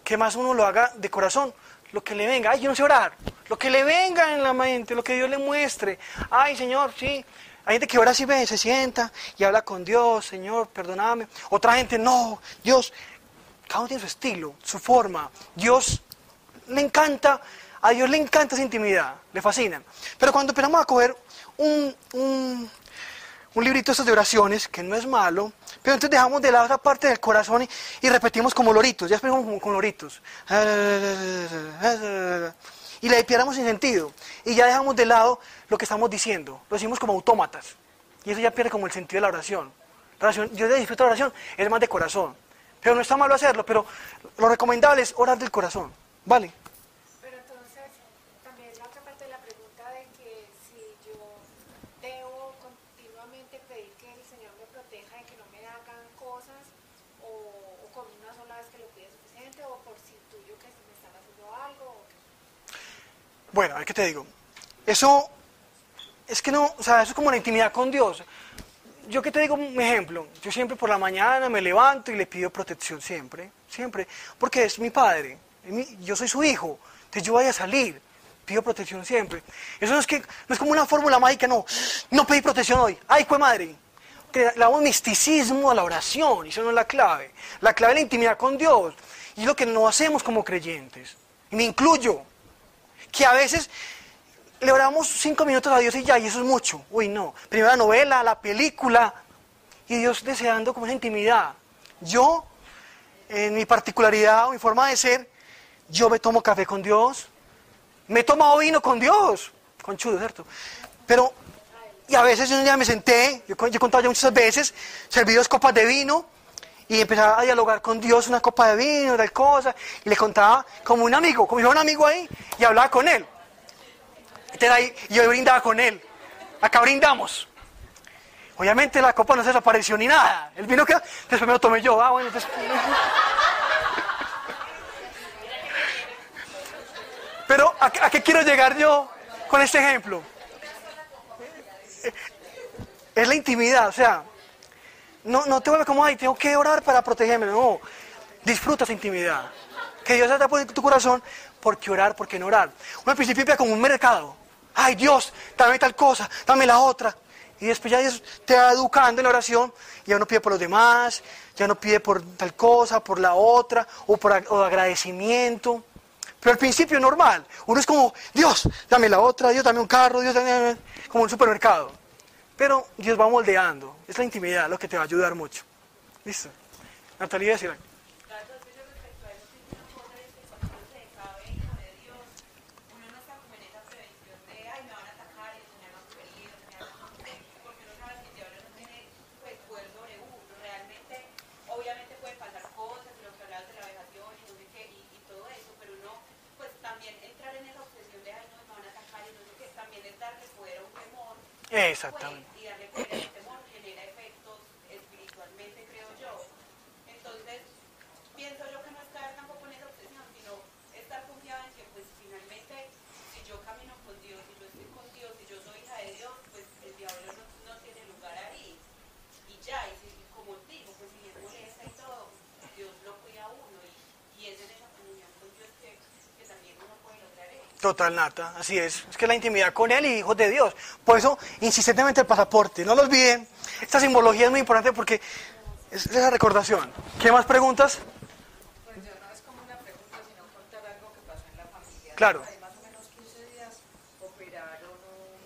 que más uno lo haga de corazón, lo que le venga, ay, yo no sé orar, lo que le venga en la mente, lo que Dios le muestre. Ay, Señor, sí. Hay gente que ora así, ve, se sienta y habla con Dios, Señor, perdóname. Otra gente, no, Dios, cada uno tiene su estilo, su forma. Dios le encanta, a Dios le encanta esa intimidad, le fascina. Pero cuando empezamos a coger un, un, un librito de estos de oraciones, que no es malo, pero entonces dejamos de lado esa parte del corazón y, repetimos como loritos, ya explicamos como con loritos. Y le pieramos sin sentido. Y ya dejamos de lado lo que estamos diciendo, lo decimos como autómatas. Y eso ya pierde como el sentido de la oración. La oración yo le disfruto la oración, es más de corazón. Pero no está malo hacerlo, pero lo recomendable es orar del corazón. ¿Vale? Pero entonces, también la otra parte de la pregunta de que si yo debo continuamente pedir que el Señor me proteja y que no me hagan cosas, o, o con una sola vez que lo pide suficiente, o por si tuyo que si me están haciendo algo. o qué. Bueno, a ver qué te digo. Eso es que no, o sea, eso es como la intimidad con Dios. Yo que te digo un ejemplo, yo siempre por la mañana me levanto y le pido protección, siempre, siempre, porque es mi padre, yo soy su hijo, entonces yo voy a salir, pido protección siempre. Eso no es que, no es como una fórmula mágica, no, no pedí protección hoy, ay, fue madre. Le damos misticismo a la oración, y eso no es la clave. La clave es la intimidad con Dios, y es lo que no hacemos como creyentes, y me incluyo que a veces le oramos cinco minutos a Dios y ya, y eso es mucho. Uy, no. Primero la novela, la película, y Dios deseando como esa intimidad. Yo, en mi particularidad o mi forma de ser, yo me tomo café con Dios, me he tomado vino con Dios, con chudo, ¿cierto? Pero, y a veces un día me senté, yo, yo he contado ya muchas veces, serví dos copas de vino, y empezaba a dialogar con Dios una copa de vino, tal cosa, y le contaba como un amigo, como fuera un amigo ahí, y hablaba con él. Entonces ahí, y yo brindaba con él. Acá brindamos. Obviamente la copa no se desapareció ni nada. El vino que después me lo tomé yo. Ah, bueno, entonces... Pero ¿a, a qué quiero llegar yo con este ejemplo? Es la intimidad, o sea, no, no te vuelves como, ay, tengo que orar para protegerme, no, disfruta esa intimidad. Que Dios te pone en tu corazón, ¿por qué orar, por qué no orar? Uno principio como un mercado, ay Dios, dame tal cosa, dame la otra. Y después ya Dios te va educando en la oración, ya no pide por los demás, ya no pide por tal cosa, por la otra, o por agradecimiento. Pero al principio normal, uno es como, Dios, dame la otra, Dios, dame un carro, Dios, dame, como un supermercado. Pero Dios va moldeando, es la intimidad lo que te va a ayudar mucho. ¿Listo? Natalia. Entonces, yo respecto a eso, sí, una cosa es que cuando uno se cabe en la de Dios, uno no está como en esa prevención de, ay, me van a atacar y el Señor va a peligro, el Señor va a porque uno sabe que el diablo no tiene pues, poder sobre uno. Realmente, obviamente puede pasar cosas, lo que hablabas de la vejación y no sé qué, y, y todo eso, pero uno, pues también entrar en esa obsesión de, ay, no, me van a atacar y no sé qué, también es darle poder a un temor. Exactamente. Pues, y darle poder a ese temor genera efectos espiritualmente, creo yo. Entonces, pienso yo que no es caer tampoco en esa obsesión, sino estar confiada en que, pues, finalmente, si yo camino con Dios, si yo estoy con Dios, si yo soy hija de Dios, pues el diablo no, no tiene lugar ahí. Y ya, y, si, y como digo, pues si es molesta y todo, Dios lo cuida a uno. Y, y es en esa comunión con Dios que, que también uno puede lograr eso. Total, Nata, así es. Es que la intimidad con Él y hijos de Dios. Por eso, insistentemente el pasaporte. No lo olviden. Esta simbología es muy importante porque es esa recordación. ¿Qué más preguntas? Pues yo no es como una pregunta, sino contar algo que pasó en la familia. Claro. Hace más o menos 15 días operaron un,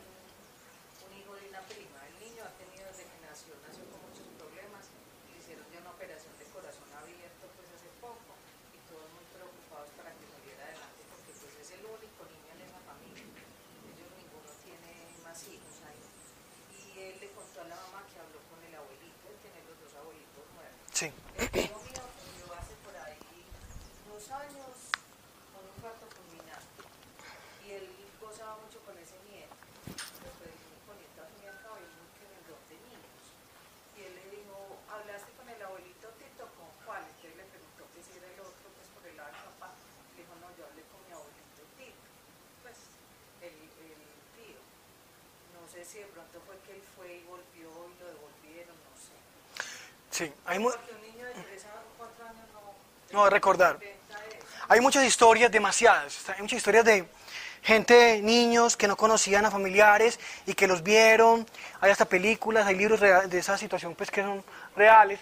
un hijo de una prima. El niño ha tenido desde que nació, nació con muchos problemas. Le hicieron ya una operación de corazón abierto pues hace poco y todos muy preocupados para que saliera adelante porque pues es el único niño en esa familia. Ellos ninguno tiene más hijos ahí. Y él le contó a la mamá que habló con el abuelito, él tiene los dos abuelitos muertos. Sí. El hijo mío murió hace por ahí dos años con un parto fulminante y él gozaba mucho con ese nieto. Después con nieto al fin y al cabo muy querendón de niños. Y él le dijo, ¿hablaste con el abuelito Tito? ¿Con cuál? Entonces le preguntó que si era el otro, pues por el lado del papá. Le dijo, no, yo hablé con mi abuelito Tito. Pues el, el tío. No sé si de pronto fue que él fue y volvió y lo devolvieron, no sé. Sí, hay, mu- Porque un niño de 3 a 4 años no... No, recordar. hay muchas historias, demasiadas. Hay muchas historias de gente, niños que no conocían a familiares y que los vieron. Hay hasta películas, hay libros de esa situación pues que son reales.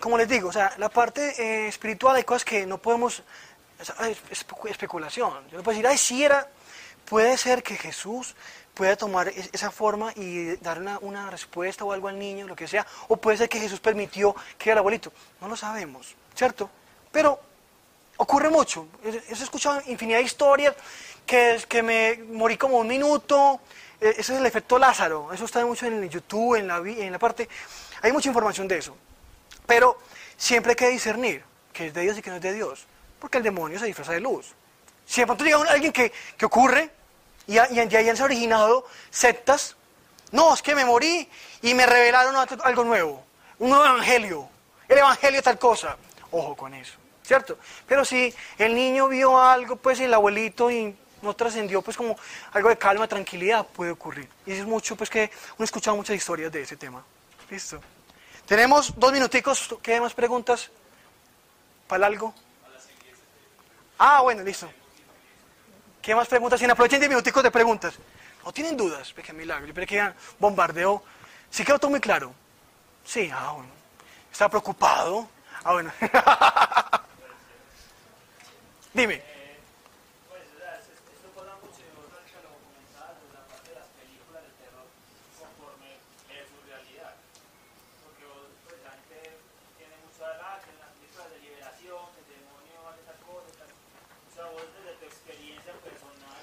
Como les digo, o sea, la parte eh, espiritual hay cosas que no podemos, es, es espe- especulación. Yo no puedo decir, ay, si era, puede ser que Jesús pueda tomar es- esa forma y dar una, una respuesta o algo al niño, lo que sea, o puede ser que Jesús permitió que era el abuelito. No lo sabemos, ¿cierto? Pero ocurre mucho. He escuchado infinidad de historias que, que me morí como un minuto. eh, Ese es el efecto Lázaro. Eso está mucho en YouTube, en la, en la parte. Hay mucha información de eso. Pero siempre hay que discernir que es de Dios y que no es de Dios. Porque el demonio se disfraza de luz. Si de pronto llega alguien que, que ocurre y, y ya hayan se originado sectas, no, es que me morí y me revelaron algo nuevo. Un nuevo evangelio. El evangelio tal cosa. Ojo con eso. ¿Cierto? Pero si el niño vio algo, pues el abuelito y no trascendió, pues como algo de calma, tranquilidad, puede ocurrir. Y es mucho, pues que uno ha escuchado muchas historias de ese tema. Listo. Tenemos dos minuticos. ¿Qué más preguntas? ¿Para algo? Ah, bueno, listo. ¿Qué más preguntas tienen? Aprovechen 10 minuticos de preguntas. ¿No tienen dudas? Qué milagro. Yo que bombardeo. ¿Sí quedó todo muy claro? Sí, ah, bueno. ¿Está preocupado? Ah, bueno. Dime. Pues, o sea, es- es- esto pasa mucho y vos ahorita lo comentabas, pues, la parte de las películas de terror conforme es su realidad. Porque vos, pues, la gente tiene mucho edad que en las películas de liberación, que el demonio hace tal cosa, tal. O sea, vos desde tu experiencia personal,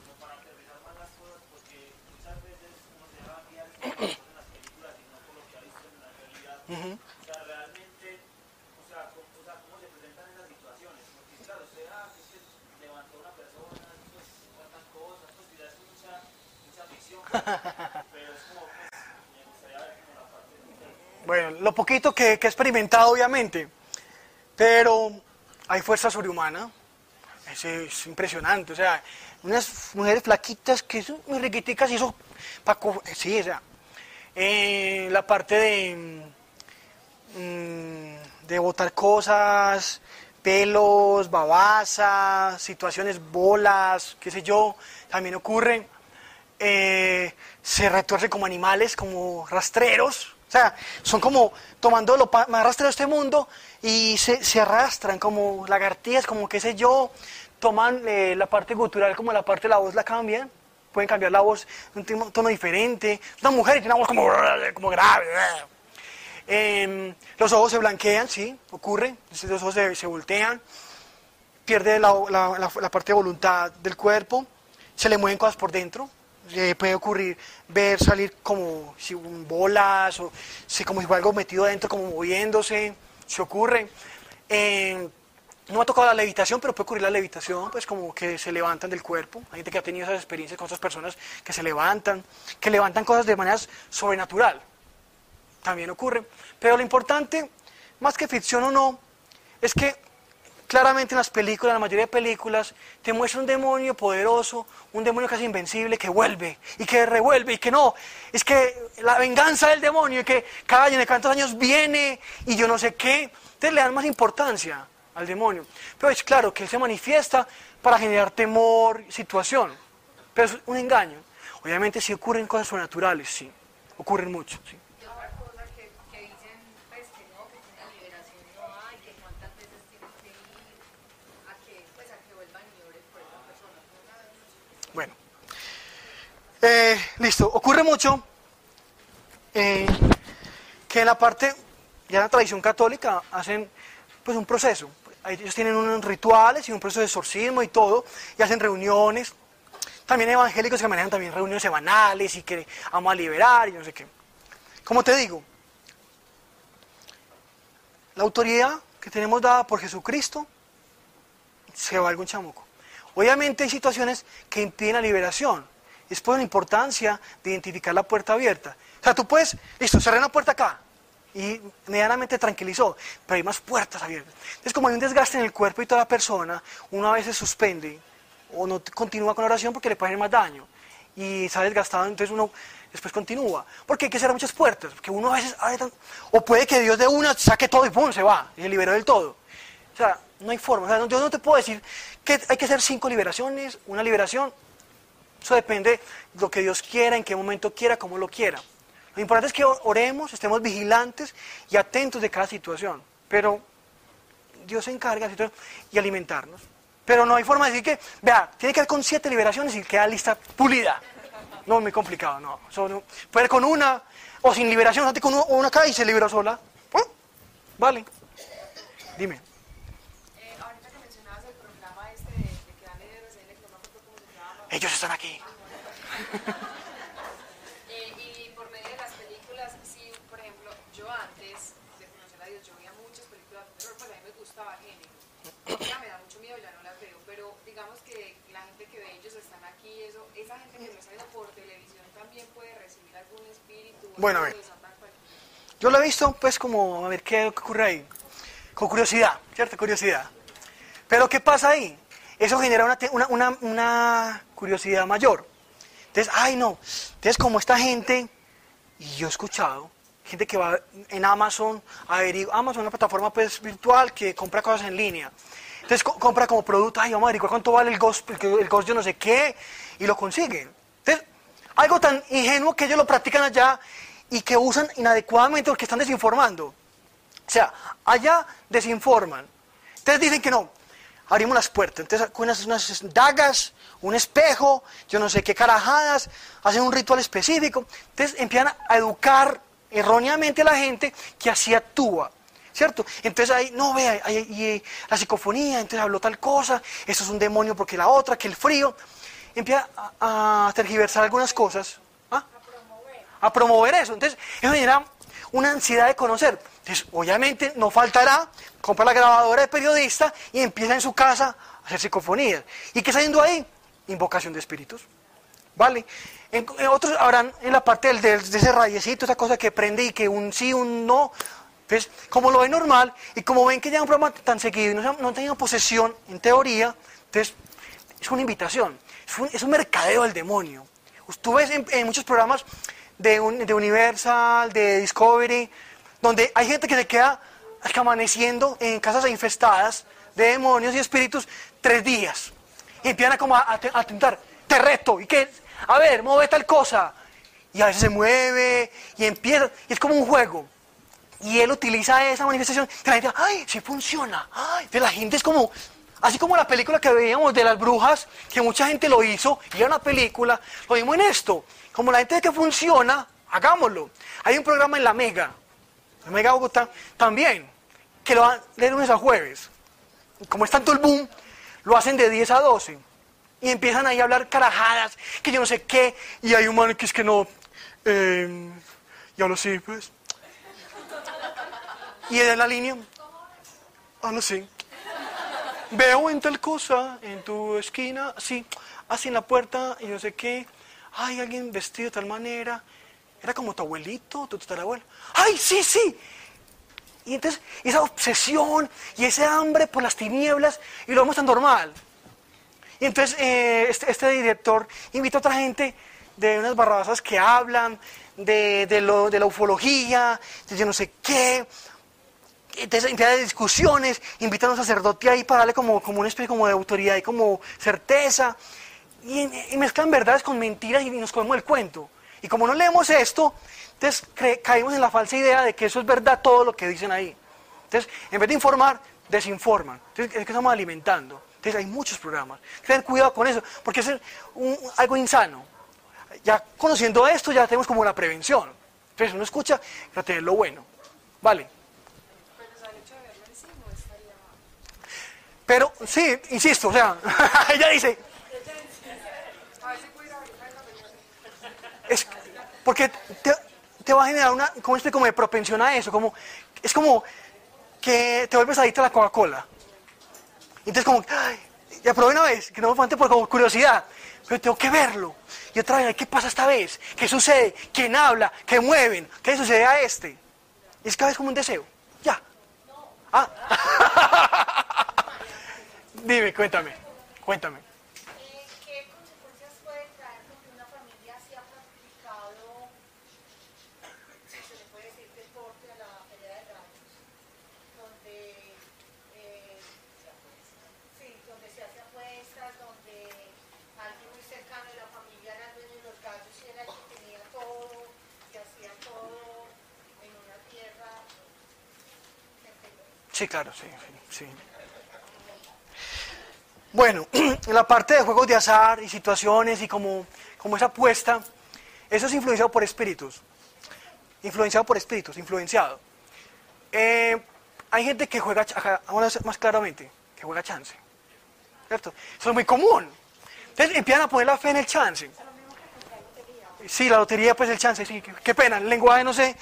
como para aterrizar más las cosas, porque muchas veces uno se deja guiar por lo que pasa en las películas y no por lo que ha visto en la realidad. Ujú. O sea, Pero es como, Bueno, lo poquito que, he experimentado, obviamente. Pero hay fuerza sobrehumana. Es, es impresionante. O sea, unas mujeres flaquitas que son muy riquiticas y eso. pa' co- sí, o sea. eh, la parte de. mm, de botar cosas, pelos, babasas, situaciones, bolas, qué sé yo, también ocurre. Eh, se retuerce como animales, como rastreros. O sea, son como tomando lo más rastrero de este mundo y se, arrastran como lagartijas, como qué sé yo. Toman eh, la parte gutural como la parte de la voz la cambian. Pueden cambiar la voz un tono, diferente. Una mujer tiene una voz como, como grave. Em, los ojos se blanquean, sí, ocurre. Los ojos se, se voltean. Pierde la parte de voluntad del cuerpo. Se le mueven cosas por dentro. Eh, puede ocurrir ver salir como si bolas o si, como si algo metido adentro, como moviéndose. Se ocurre. No me ha tocado la levitación, pero puede ocurrir la levitación, pues como que se levantan del cuerpo. Hay gente que ha tenido esas experiencias con otras personas que se levantan, que levantan cosas de manera sobrenatural también ocurre. Pero lo importante, más que ficción o no, es que claramente en las películas, en la mayoría de películas, te muestra un demonio poderoso, un demonio casi invencible que vuelve y que revuelve y que no. Es que la venganza del demonio y que cada año de cuántos años viene y yo no sé qué. Entonces le dan más importancia al demonio. Pero es claro que él se manifiesta para generar temor, situación. Pero es un engaño. Obviamente si ocurren cosas sobrenaturales, sí. Ocurren mucho, sí. Y otra cosa que, que dicen, pues que no, que una liberación no hay, que cuántas veces tienes que ir a que, pues, a que vuelvan y oren por esa persona. ¿No sabes? Bueno. Eh, listo. Ocurre mucho eh, que en la parte, ya en la tradición católica, hacen pues un proceso. Ellos tienen unos rituales y un proceso de exorcismo y todo, y hacen reuniones. También evangélicos que manejan también reuniones semanales y que vamos a liberar y no sé qué. Como te digo, la autoridad que tenemos dada por Jesucristo se va algún chamuco. Obviamente hay situaciones que impiden la liberación. Es por la importancia de identificar la puerta abierta. O sea, tú puedes, listo, cerré una puerta acá y medianamente tranquilizó, pero hay más puertas abiertas. Entonces, como hay un desgaste en el cuerpo y toda la persona, uno a veces suspende o no continúa con la oración porque le puede hacer más daño. Y está desgastado, entonces uno después continúa. Porque hay que cerrar muchas puertas, porque uno a veces O puede que Dios de una saque todo y ¡pum! se va, y se liberó del todo. O sea, no hay forma. O sea, yo no te puedo decir que hay que hacer cinco liberaciones, una liberación. Eso depende de lo que Dios quiera, en qué momento quiera, cómo lo quiera. Lo importante es que oremos, estemos vigilantes y atentos de cada situación. Pero Dios se encarga y alimentarnos. Pero no hay forma de decir que, vea, tiene que ver con siete liberaciones y queda lista pulida. No, muy complicado, no. Eso no. Puede ir con una, o sin liberación, antes con una acá y se liberó sola. ¿Eh? Vale. Dime. Eh, ahorita que mencionabas el programa este de, de que dan en RCN, que no me acuerdo cómo se llama. Ellos están aquí. Eh, y por medio de las películas, sí, por ejemplo, yo antes de conocer a Dios, yo veía muchas películas de terror, pues a mí me gustaba el género. Ya me da mucho miedo, ya no las veo, pero digamos que la gente que ve ellos están aquí, eso, esa gente que no está viendo por televisión también puede recibir algún espíritu. Bueno, a ver. Yo lo he visto, pues, como a ver qué ocurre ahí. Con curiosidad, ¿cierto? Curiosidad. Pero ¿qué pasa ahí? Eso genera una, una, una, curiosidad mayor. Entonces, ay no. Entonces, como esta gente, y yo he escuchado, gente que va en Amazon, Amazon es una plataforma pues, virtual que compra cosas en línea. Entonces, co- compra como producto, ay, vamos a averiguar cuánto vale el Ghost, el Ghost yo no sé qué, y lo consiguen. Entonces, algo tan ingenuo que ellos lo practican allá y que usan inadecuadamente porque están desinformando. O sea, allá desinforman. Entonces dicen que no, abrimos las puertas. Entonces con unas, unas dagas, un espejo, yo no sé qué carajadas, hacen un ritual específico. Entonces empiezan a educar erróneamente a la gente que así actúa. ¿Cierto? Entonces ahí, no, vea, ahí- la psicofonía, entonces habló tal cosa, eso es un demonio porque la otra, que el frío. Empieza a, a tergiversar algunas cosas. ¿Ah? a promover eso. Entonces, eso genera una ansiedad de conocer. Entonces, obviamente, no faltará, compra la grabadora de periodista y empieza en su casa a hacer psicofonías. ¿Y qué está haciendo ahí? Invocación de espíritus. ¿Vale? En, otros habrán en la parte del, del- de ese rayecito, esa cosa que prende y que un sí, un no. Entonces, como lo ven normal y como ven que ya un programa tan seguido y no, no han posesión, en teoría, entonces es una invitación, es un, es mercadeo del demonio. Tú ves en muchos programas de, un- de Universal, de Discovery, donde hay gente que se queda amaneciendo en casas infestadas de demonios y espíritus tres días. Y empiezan como a, a te- reto, y que, a ver, mueve tal cosa. Y a veces se mueve y empieza, y es como un juego. Y él utiliza esa manifestación que la gente, ¡ay, sí funciona! ¡Ay! La gente es como, así como la película que veíamos de las brujas, que mucha gente lo hizo, y era una película, lo mismo en esto. Como la gente que funciona, hagámoslo. Hay un programa en la Mega, la Mega Bogotá, también, que lo dan de lunes a jueves. Y como es tanto el boom, lo hacen de 10 a 12. Y empiezan ahí a hablar carajadas, que yo no sé qué, y hay un man que es que no, eh, ya lo sé, pues. Y en la línea, ah, no sé. Veo en tal cosa, en tu esquina, así, así en la puerta, y no sé qué. Hay alguien vestido de tal manera. Era como tu abuelito, tu tatarabuelo. ¡Ay, sí, sí! Y entonces, esa obsesión y ese hambre por las tinieblas, y lo vemos tan normal. Y entonces, eh, este, este director invita a otra gente de unas barrabasas que hablan de, de la ufología, de yo no sé qué. Entonces empieza discusiones, invitan a un sacerdote ahí para darle como, como una especie como de autoridad y como certeza. Y, mezclan verdades con mentiras y nos comemos el cuento. Y como no leemos esto, entonces caímos en la falsa idea de que eso es verdad todo lo que dicen ahí. Entonces, en vez de informar, desinforman. Entonces, es que estamos alimentando. Entonces, hay muchos programas. Tener cuidado con eso, porque es algo insano. Ya conociendo esto, ya tenemos como la prevención. Entonces, uno escucha para tener lo bueno. ¿Vale? Pero, sí, insisto, o sea, ella dice, A ver si pudiera abrir la cabeza. Es porque te, va a generar una como, como de propensión a eso, como, es como que te vuelves adicto a la Coca-Cola. Entonces como, ay, ya probé una vez, que no me falta por curiosidad, pero tengo que verlo. Y otra vez, ¿qué pasa esta vez? ¿Qué sucede? ¿Quién habla? ¿Qué mueven? ¿Qué sucede a este? Y es cada vez como un deseo. Ya. Ah. Dime, cuéntame, cuéntame. Eh, ¿Qué consecuencias puede traer porque una familia se ha practicado, si se le puede decir, deporte a la pelea de gallos? Donde, eh, sí, donde se hace apuestas, donde alguien muy cercano de la familia era el dueño de los gallos y era el que tenía todo, y hacía todo en una tierra. Sí, claro, sí, sí. Bueno, en la parte de juegos de azar y situaciones y como, como esa apuesta, eso es influenciado por espíritus. Influenciado por espíritus, influenciado. Eh, hay gente que juega, vamos más claramente, que juega chance. ¿Cierto? Eso es muy común. Entonces empiezan a poner la fe en el chance. Sí, la lotería, pues el chance, sí, qué pena, el lenguaje, no sé.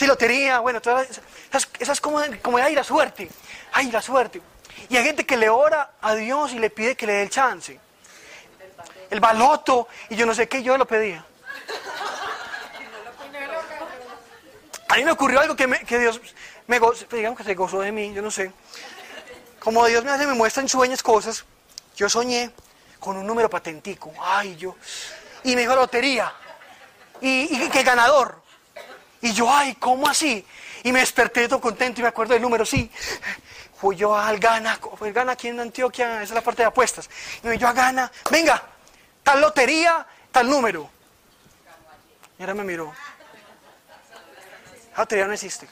Sí, lotería, bueno, todas esas, esas, como, como ay, la suerte, ay, la suerte. Y hay gente que le ora a Dios y le pide que le dé el chance. El baloto, y yo no sé qué, yo lo pedía. A mí me ocurrió algo que, me- que Dios me gozó, digamos que se gozó de mí, yo no sé. Como Dios me hace, me muestra en sueños cosas, yo soñé con un número patentico, ay, yo, y me dijo lotería, y que ganador. Y yo, ay, ¿cómo así? Y me desperté todo contento y me acuerdo del número, sí. Fui yo al Gana, el Gana aquí en Antioquia, esa es la parte de apuestas. Y me yo a Gana, venga, tal lotería, tal número. Y ahora me miró. La lotería no existe.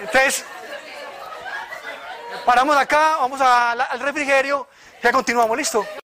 Entonces, paramos acá, vamos al refrigerio, ya continuamos, ¿listo?